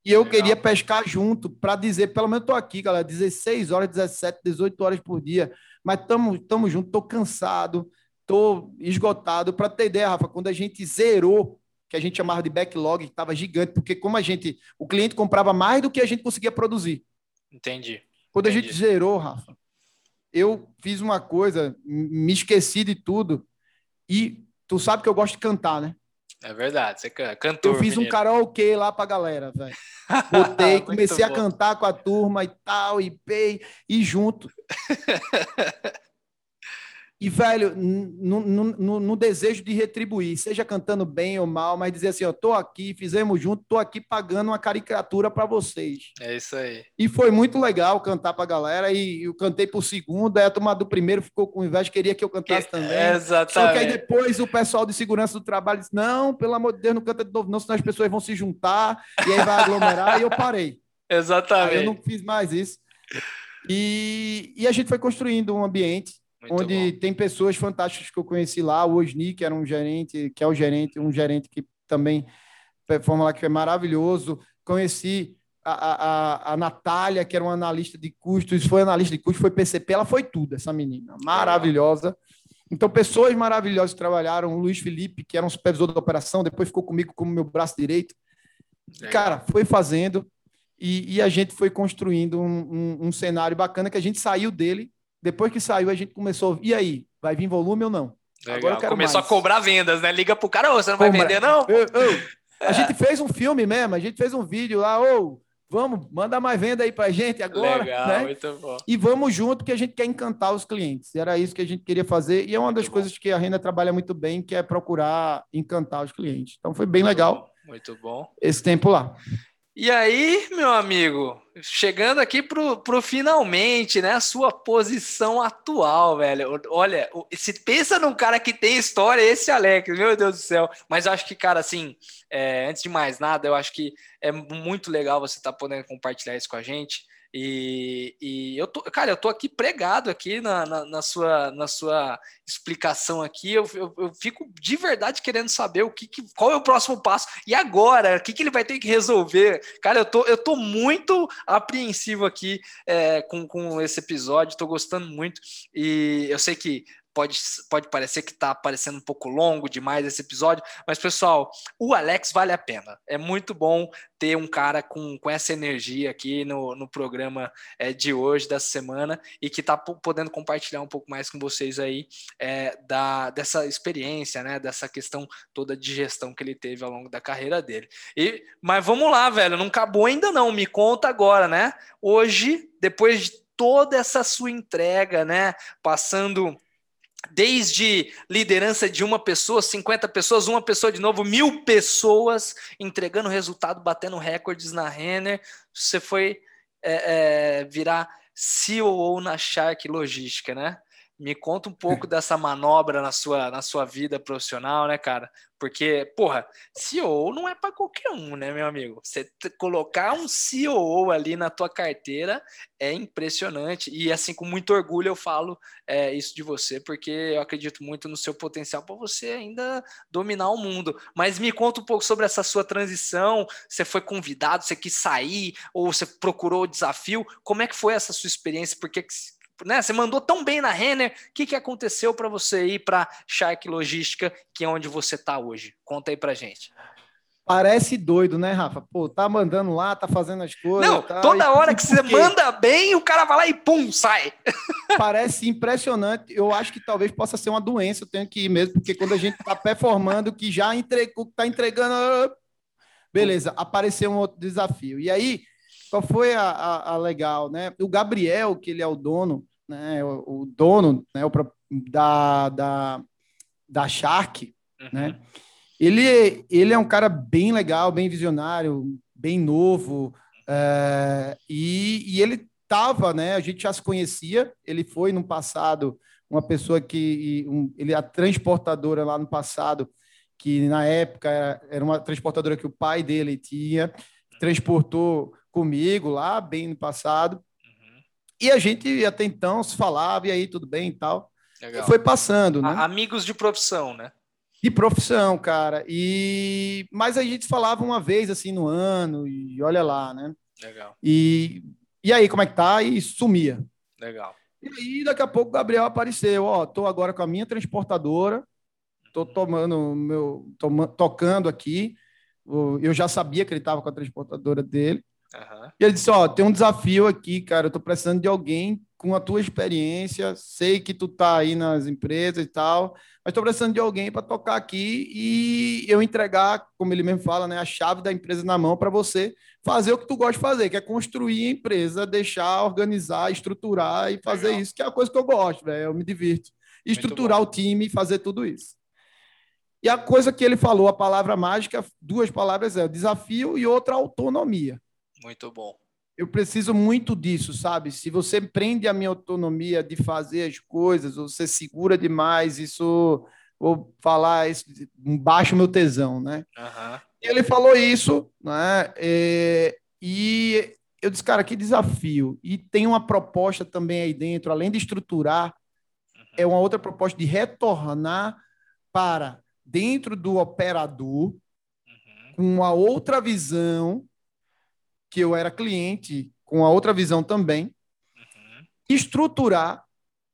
E eu Legal. queria pescar junto para dizer, pelo menos estou aqui, galera, 16 horas, 17, 18 horas por dia, mas estamos tamo junto, estou cansado, estou esgotado. Para ter ideia, Rafa, quando a gente zerou, que a gente chamava de backlog, que estava gigante, porque como a gente, o cliente comprava mais do que a gente conseguia produzir. Entendi. Quando Entendi. a gente zerou, Rafa, eu fiz uma coisa, me esqueci de tudo, e tu sabe que eu gosto de cantar, né? É verdade, você cantou. Eu fiz um karaokê lá pra galera, velho. Botei, comecei a cantar com a turma e tal, e pei, e junto. E, velho, no, no, no, desejo de retribuir, seja cantando bem ou mal, mas dizer assim, ó, tô aqui, fizemos junto, tô aqui pagando uma caricatura para vocês. É isso aí. E foi muito legal cantar pra galera, e eu cantei por segundo, aí a turma do primeiro ficou com inveja, queria que eu cantasse também. Exatamente. Só que aí depois o pessoal de segurança do trabalho disse, não, pelo amor de Deus, não canta de novo não, senão as pessoas vão se juntar, e aí vai aglomerar, e eu parei. Exatamente. Aí eu não fiz mais isso. E, e a gente foi construindo um ambiente muito onde bom. tem pessoas fantásticas que eu conheci lá, o Osni, que era um gerente, que é o gerente, um gerente que também performa lá, que é maravilhoso. Conheci a, a, a Natália, que era uma analista de custos, foi analista de custos, foi PCP, ela foi tudo, essa menina, maravilhosa. Então, pessoas maravilhosas trabalharam, o Luiz Felipe, que era um supervisor da operação, depois ficou comigo como meu braço direito. Cara, foi fazendo e, e, a gente foi construindo um, um, um cenário bacana que a gente saiu dele depois que saiu, a gente começou. E aí? Vai vir volume ou não? Legal. Agora eu quero Começou mais. a cobrar vendas, né? Liga pro cara, ô, você não vai vender, não? Eu, eu, A gente fez um filme mesmo, a gente fez um vídeo lá, ô, vamos, manda mais venda aí pra gente agora. Legal, né? muito bom. E vamos junto, que a gente quer encantar os clientes. Era isso que a gente queria fazer, e é uma das muito coisas bom. que a Renda trabalha muito bem, que é procurar encantar os clientes. Então foi bem muito legal. Bom, muito bom. Esse tempo lá. E aí, meu amigo, chegando aqui pro, pro finalmente, né? A sua posição atual, velho. Olha, se pensa num cara que tem história, esse Alex, meu Deus do céu. Mas eu acho que, cara, assim, é, antes de mais nada, eu acho que é muito legal você estar tá podendo compartilhar isso com a gente. E, e, eu tô, cara, eu tô aqui pregado aqui na, na, na sua, na sua explicação aqui. Eu, eu, eu, fico de verdade querendo saber o que, que, qual é o próximo passo e agora, o que, que ele vai ter que resolver. Cara, eu tô, eu tô muito apreensivo aqui é, com, com esse episódio, tô gostando muito. E eu sei que pode, pode parecer que está parecendo um pouco longo demais esse episódio, mas pessoal, o Alex vale a pena. É muito bom ter um cara com, com essa energia aqui no, no programa é, de hoje, dessa semana, e que está podendo compartilhar um pouco mais com vocês aí é, da, dessa experiência, né? Dessa questão toda de gestão que ele teve ao longo da carreira dele. E, mas vamos lá, velho, não acabou ainda não. Me conta agora, né? Hoje, depois de toda essa sua entrega, né? Passando desde liderança de uma pessoa, 50 pessoas, uma pessoa de novo, mil pessoas, entregando resultado, batendo recordes na Renner. Você foi é, é, virar CEO na Shark Logística, né? Me conta um pouco dessa manobra na sua, na sua vida profissional, né, cara? Porque, porra, CEO não é para qualquer um, né, meu amigo? Você colocar um CEO ali na tua carteira é impressionante. E, assim, com muito orgulho eu falo é, isso de você, porque eu acredito muito no seu potencial para você ainda dominar o mundo. Mas me conta um pouco sobre essa sua transição. Você foi convidado, você quis sair, ou você procurou o desafio? Como é que foi essa sua experiência? Por que, que né, você mandou tão bem na Renner, o que, que aconteceu para você ir para Shark Logística, que é onde você está hoje? Conta aí para gente. Parece doido, né, Rafa? Pô, tá mandando lá, tá fazendo as coisas. Não, tá, toda hora que você manda bem, o cara vai lá e pum, sai. Parece impressionante. Eu acho que talvez possa ser uma doença, eu tenho que ir mesmo, porque quando a gente tá performando, que já entregou, tá entregando. Beleza, apareceu um outro desafio. E aí, qual foi a, a, a, legal, né? O Gabriel, que ele é o dono, né? O, o dono, né? O, da, da, da Shark, uhum. né? Ele, ele é um cara bem legal, bem visionário, bem novo, é, e, e ele estava, né? A gente já se conhecia. Ele foi no passado uma pessoa que um, ele é a transportadora lá no passado, que na época era, era uma transportadora que o pai dele tinha, transportou comigo lá, bem no passado. E a gente até então se falava, e aí, tudo bem e tal. Legal. E foi passando, né? Amigos de profissão, né? De profissão, cara. E mas a gente falava uma vez assim no ano e olha lá, né? Legal. E e aí como é que tá? E sumia. Legal. E aí daqui a pouco o Gabriel apareceu, ó, tô agora com a minha transportadora, tô uhum. tomando meu toma, tocando aqui. Eu já sabia que ele estava com a transportadora dele. Uhum. E ele disse: Ó, tem um desafio aqui, cara. Eu tô precisando de alguém com a tua experiência. Sei que tu tá aí nas empresas e tal, mas tô precisando de alguém para tocar aqui e eu entregar, como ele mesmo fala, né, a chave da empresa na mão para você fazer o que tu gosta de fazer, que é construir a empresa, deixar, organizar, estruturar e fazer Legal. isso, que é a coisa que eu gosto, velho. Eu me divirto. Estruturar o time e fazer tudo isso. E a coisa que ele falou, a palavra mágica, duas palavras é desafio e outra autonomia. Muito bom. Eu preciso muito disso, sabe? Se você prende a minha autonomia de fazer as coisas, ou você segura demais, isso, vou falar, isso baixa o meu tesão, né? Uhum. Ele falou isso, né? É, e eu disse, cara, que desafio. E tem uma proposta também aí dentro, além de estruturar, uhum. é uma outra proposta de retornar para dentro do operador, uhum. com uma outra visão que eu era cliente com a outra visão também, uhum. estruturar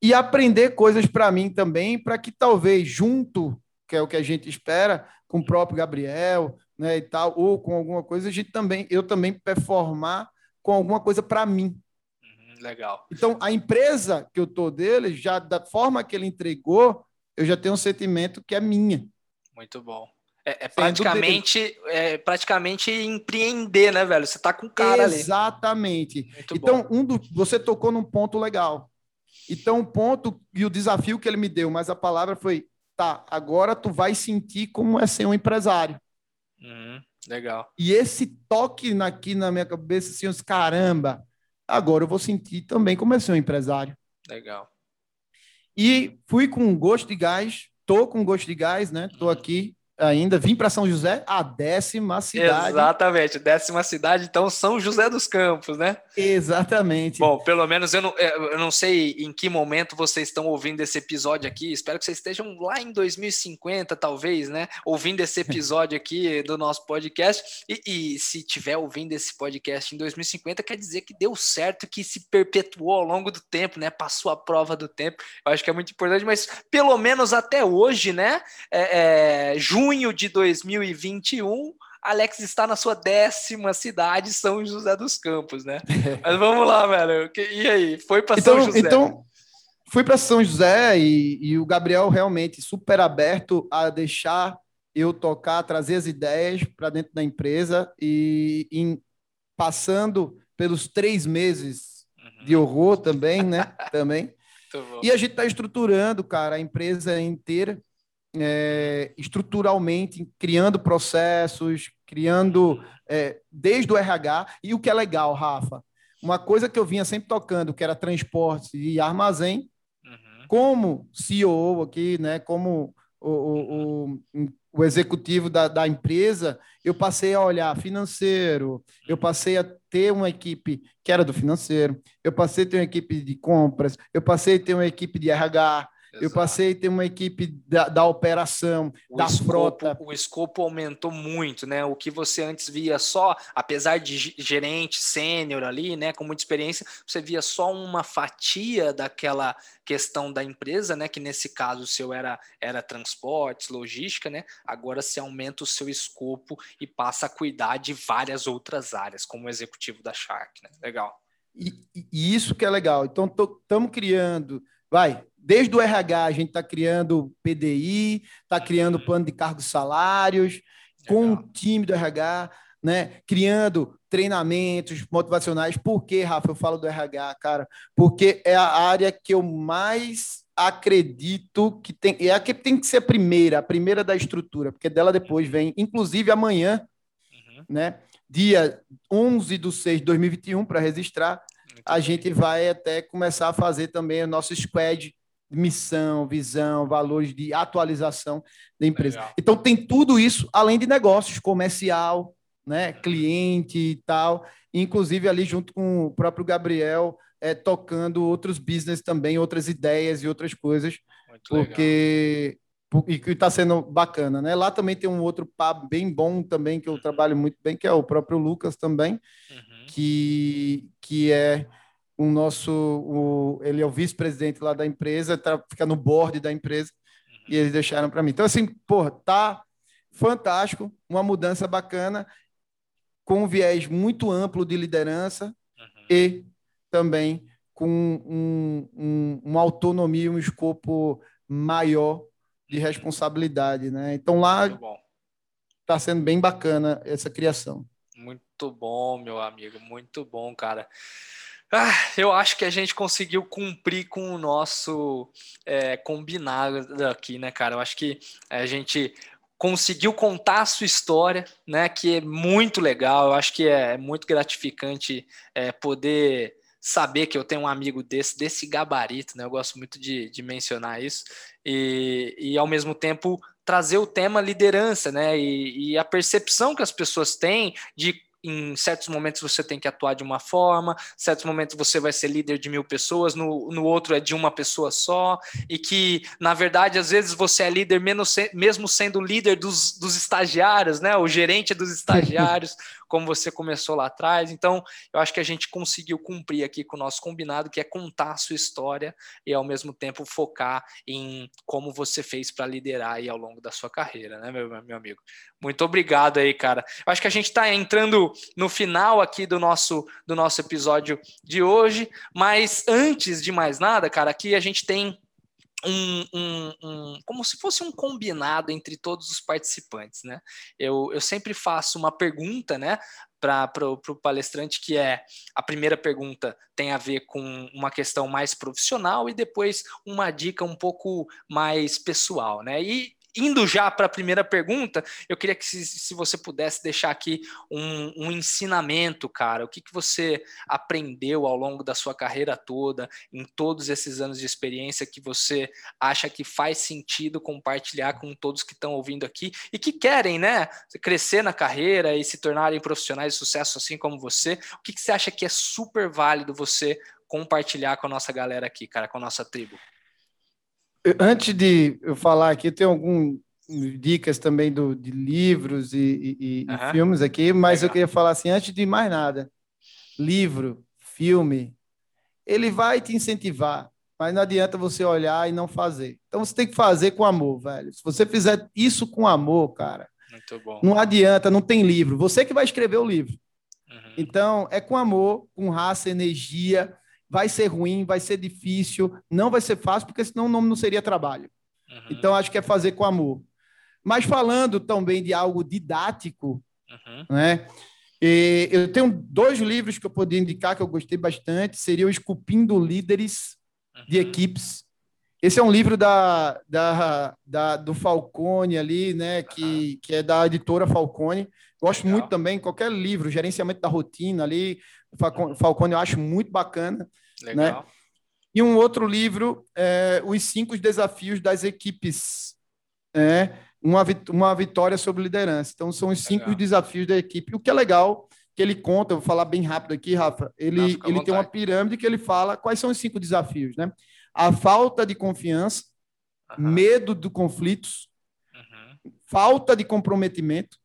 e aprender coisas para mim também, para que talvez junto, que é o que a gente espera, com o próprio Gabriel, né, e tal, ou com alguma coisa, a gente também, eu também performar com alguma coisa para mim. Uhum, legal. Então, a empresa que eu tô dele, já da forma que ele entregou, eu já tenho um sentimento que é minha. Muito bom. É, é praticamente, é praticamente empreender, né, velho? Você tá com o cara Exatamente. ali. Exatamente. Então, um do, você tocou num ponto legal. Então, o ponto e o desafio que ele me deu, mas a palavra foi: tá, agora tu vai sentir como é ser um empresário. Uhum, legal. E esse toque aqui na minha cabeça, assim, os caramba, agora eu vou sentir também como é ser um empresário. Legal. E fui com gosto de gás, tô com gosto de gás, né? Tô uhum. aqui ainda. Vim para São José, a décima cidade. Exatamente, décima cidade, então São José dos Campos, né? Exatamente. Bom, pelo menos eu não, é, eu não sei em que momento vocês estão ouvindo esse episódio aqui. Espero que vocês estejam lá em 2050, talvez, né? Ouvindo esse episódio aqui do nosso podcast. E, e se tiver ouvindo esse podcast em 2050, quer dizer que deu certo, que se perpetuou ao longo do tempo, né? Passou a prova do tempo. Eu acho que é muito importante, mas pelo menos até hoje, né? É, é, junho de 2021, Alex está na sua décima cidade, São José dos Campos, né? Mas vamos lá, velho. E aí? Foi para então, São José? Então, fui para São José e, e, o Gabriel realmente super aberto a deixar eu tocar, trazer as ideias para dentro da empresa e em, passando pelos três meses uhum. de horror também, né? também. E a gente está estruturando, cara, a empresa inteira é, estruturalmente, criando processos, criando é, desde o RH. E o que é legal, Rafa, uma coisa que eu vinha sempre tocando, que era transporte e armazém, uhum. como CEO aqui, né, como o, o, o, o executivo da, da, empresa, eu passei a olhar financeiro, eu passei a ter uma equipe que era do financeiro, eu passei a ter uma equipe de compras, eu passei a ter uma equipe de RH, eu passei a ter uma equipe da, da operação, o da escopo, frota. O escopo aumentou muito, né? O que você antes via só, apesar de gerente sênior ali, né, com muita experiência, você via só uma fatia daquela questão da empresa, né? Que nesse caso o seu era, era transportes, logística, né? Agora você aumenta o seu escopo e passa a cuidar de várias outras áreas, como o executivo da Shark, né? Legal. E, e isso que é legal. Então, estamos criando, vai, Desde o RH, a gente está criando PDI, está criando uhum. plano de cargos salários, com o time do RH, né? criando treinamentos motivacionais. Por que, Rafa, eu falo do RH, cara? Porque é a área que eu mais acredito que tem. É a que tem que ser a primeira, a primeira da estrutura, porque dela depois vem, inclusive amanhã, uhum. né? Dia 11 de 6 de 2021, para registrar, Muito a bem. gente vai até começar a fazer também o nosso squad missão, visão, valores de atualização da empresa. Legal. Então tem tudo isso além de negócios, comercial, né, cliente e tal, inclusive ali junto com o próprio Gabriel é, tocando outros business também, outras ideias e outras coisas, Muito porque legal. e que está sendo bacana, né? Lá também tem um outro pub bem bom também que eu uhum. trabalho muito bem, que é o próprio Lucas também, uhum. que que é o nosso, o, ele é o vice-presidente lá da empresa, tá, fica no board da empresa, uhum. e eles deixaram para mim. Então, assim, pô, tá fantástico, uma mudança bacana, com um viés muito amplo de liderança uhum. e também com um, um, uma autonomia, um escopo maior de responsabilidade, né? Então lá está sendo bem bacana essa criação. Muito bom, meu amigo, muito bom, cara. Ah, eu acho que a gente conseguiu cumprir com o nosso é, combinado aqui, né, cara? Eu acho que a gente conseguiu contar a sua história, né? Que é muito legal. Eu acho que é muito gratificante é, poder saber que eu tenho um amigo desse, desse gabarito, né? Eu gosto muito de, de mencionar isso. E, e ao mesmo tempo trazer o tema liderança, né? E, e a percepção que as pessoas têm de em certos momentos você tem que atuar de uma forma, certos momentos você vai ser líder de mil pessoas, no, no outro é de uma pessoa só, e que, na verdade, às vezes você é líder menos, mesmo sendo líder dos, dos estagiários, né? O gerente dos estagiários, como você começou lá atrás. Então, eu acho que a gente conseguiu cumprir aqui com o nosso combinado, que é contar a sua história e, ao mesmo tempo, focar em como você fez para liderar aí ao longo da sua carreira, né, meu, meu amigo? Muito obrigado aí, cara. Eu acho que a gente está entrando no final aqui do nosso, do nosso episódio de hoje, mas antes de mais nada, cara, aqui a gente tem um, um, um, como se fosse um combinado entre todos os participantes, né? Eu, eu sempre faço uma pergunta, né, para o palestrante, que é a primeira pergunta tem a ver com uma questão mais profissional e depois uma dica um pouco mais pessoal, né? E indo já para a primeira pergunta, eu queria que se, se você pudesse deixar aqui um, um, ensinamento, cara, o que, que você aprendeu ao longo da sua carreira toda, em todos esses anos de experiência, que você acha que faz sentido compartilhar com todos que estão ouvindo aqui e que querem, né, crescer na carreira e se tornarem profissionais de sucesso assim como você, o que, que você acha que é super válido você compartilhar com a nossa galera aqui, cara, com a nossa tribo? Antes de eu falar aqui, tem algumas dicas também do, de livros e, e, uhum. e filmes aqui, mas Legal. eu queria falar assim, antes de mais nada, livro, filme, ele vai te incentivar, mas não adianta você olhar e não fazer. Então você tem que fazer com amor, velho. Se você fizer isso com amor, cara, não adianta, não tem livro. Você que vai escrever o livro. Uhum. Então, é com amor, com raça, energia, vai ser ruim, vai ser difícil, não vai ser fácil, porque senão o nome não seria trabalho. Uhum. Então, acho que é fazer com amor. Mas falando também de algo didático, uhum. né? E eu tenho dois livros que eu poderia indicar que eu gostei bastante, seria o Esculpindo Líderes uhum. de Equipes. Esse é um livro da, da, da, do Falcone ali, né? Que, que é da editora Falcone. Gosto Legal. muito também, qualquer livro, gerenciamento da rotina ali, Falcone eu acho muito bacana. Né? Legal. Né? E um outro livro, é, Os Cinco Desafios das Equipes. É, uma, uma vitória sobre liderança. Então, são os cinco legal. desafios da equipe. O que é legal, que ele conta, eu vou falar bem rápido aqui, Rafa, ele, Não, ele tem uma pirâmide que ele fala quais são os cinco desafios, né? A falta de confiança, uhum. medo de conflitos, uhum. falta de comprometimento,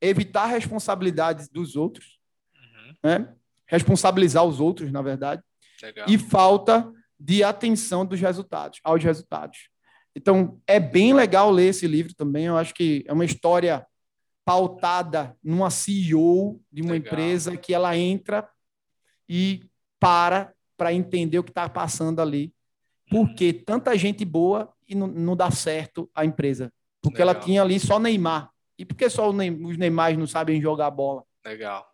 evitar responsabilidades dos outros, uhum. né? responsabilizar os outros, na verdade, Legal. e falta de atenção dos resultados, aos resultados. Então, é bem legal ler esse livro também. Eu acho que é uma história pautada numa CEO de uma legal. empresa que ela entra e para para entender o que está passando ali. Porque tanta gente boa e não, não dá certo a empresa. Porque legal. ela tinha ali só Neymar. E por que só os Neymar não sabem jogar bola? Legal.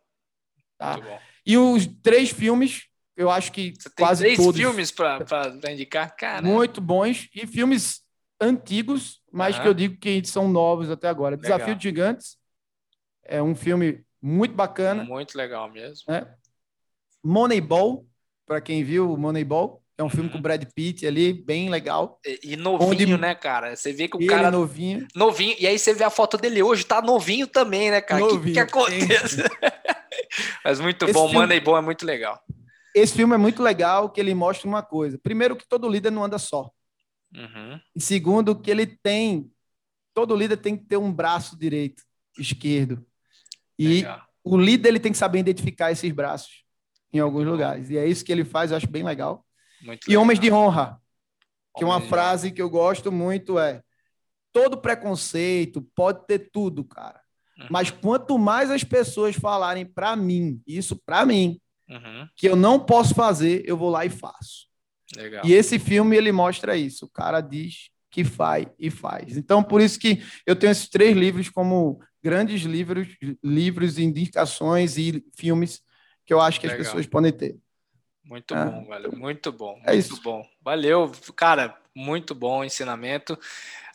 Tá? E os três filmes eu acho que Você tem quase três todos. filmes para indicar, cara. Muito bons e filmes antigos, mas uhum. que eu digo que são novos até agora. Legal. Desafio de Gigantes é um filme muito bacana. Muito legal mesmo. É. Moneyball, para quem viu Moneyball, é um filme com o uhum. Brad Pitt ali, bem legal. E, e novinho, onde... né, cara? Você vê que o Ele cara. novinho. Novinho. E aí você vê a foto dele hoje, tá novinho também, né, cara? O que, que acontece? Mas muito Esse bom, filme... Moneyball é muito legal. Esse filme é muito legal, que ele mostra uma coisa. Primeiro, que todo líder não anda só. Uhum. E segundo, que ele tem. Todo líder tem que ter um braço direito, esquerdo. E legal. o líder ele tem que saber identificar esses braços em alguns muito lugares. E é isso que ele faz, eu acho bem legal. Muito e legal. Homens de Honra, que é uma frase que eu gosto muito é: todo preconceito pode ter tudo, cara. Uhum. Mas quanto mais as pessoas falarem para mim, isso para mim, uhum. que eu não posso fazer, eu vou lá e faço. Legal. E esse filme ele mostra isso. O cara diz que faz e faz. Então, por isso que eu tenho esses três livros como grandes livros, livros, indicações e filmes que eu acho que Legal. as pessoas podem ter. Muito é. bom, velho. Muito bom. É muito isso. bom. Valeu, cara. Muito bom ensinamento.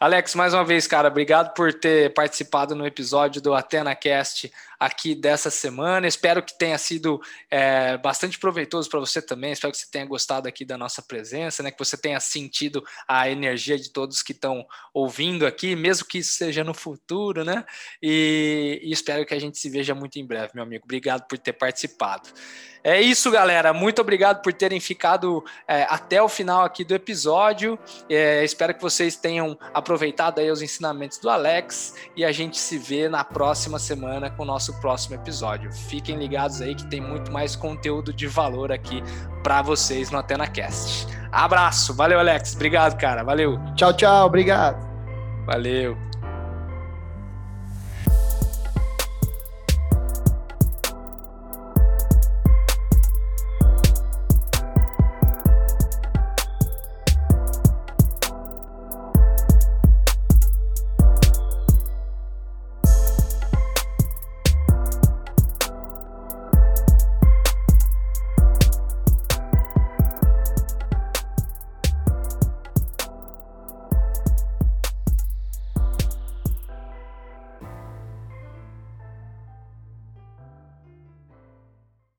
Alex, mais uma vez, cara, obrigado por ter participado no episódio do AtenaCast aqui dessa semana. Espero que tenha sido é, bastante proveitoso para você também. Espero que você tenha gostado aqui da nossa presença, né? Que você tenha sentido a energia de todos que estão ouvindo aqui, mesmo que isso seja no futuro, né? E, e espero que a gente se veja muito em breve, meu amigo. Obrigado por ter participado. É isso, galera. Muito obrigado por terem ficado é, até o final aqui do episódio. É, espero que vocês tenham aproveitado aí os ensinamentos do Alex e a gente se vê na próxima semana com o nosso próximo episódio. Fiquem ligados aí que tem muito mais conteúdo de valor aqui para vocês no AtenaCast. Abraço, valeu Alex, obrigado cara, valeu. Tchau, tchau, obrigado. Valeu.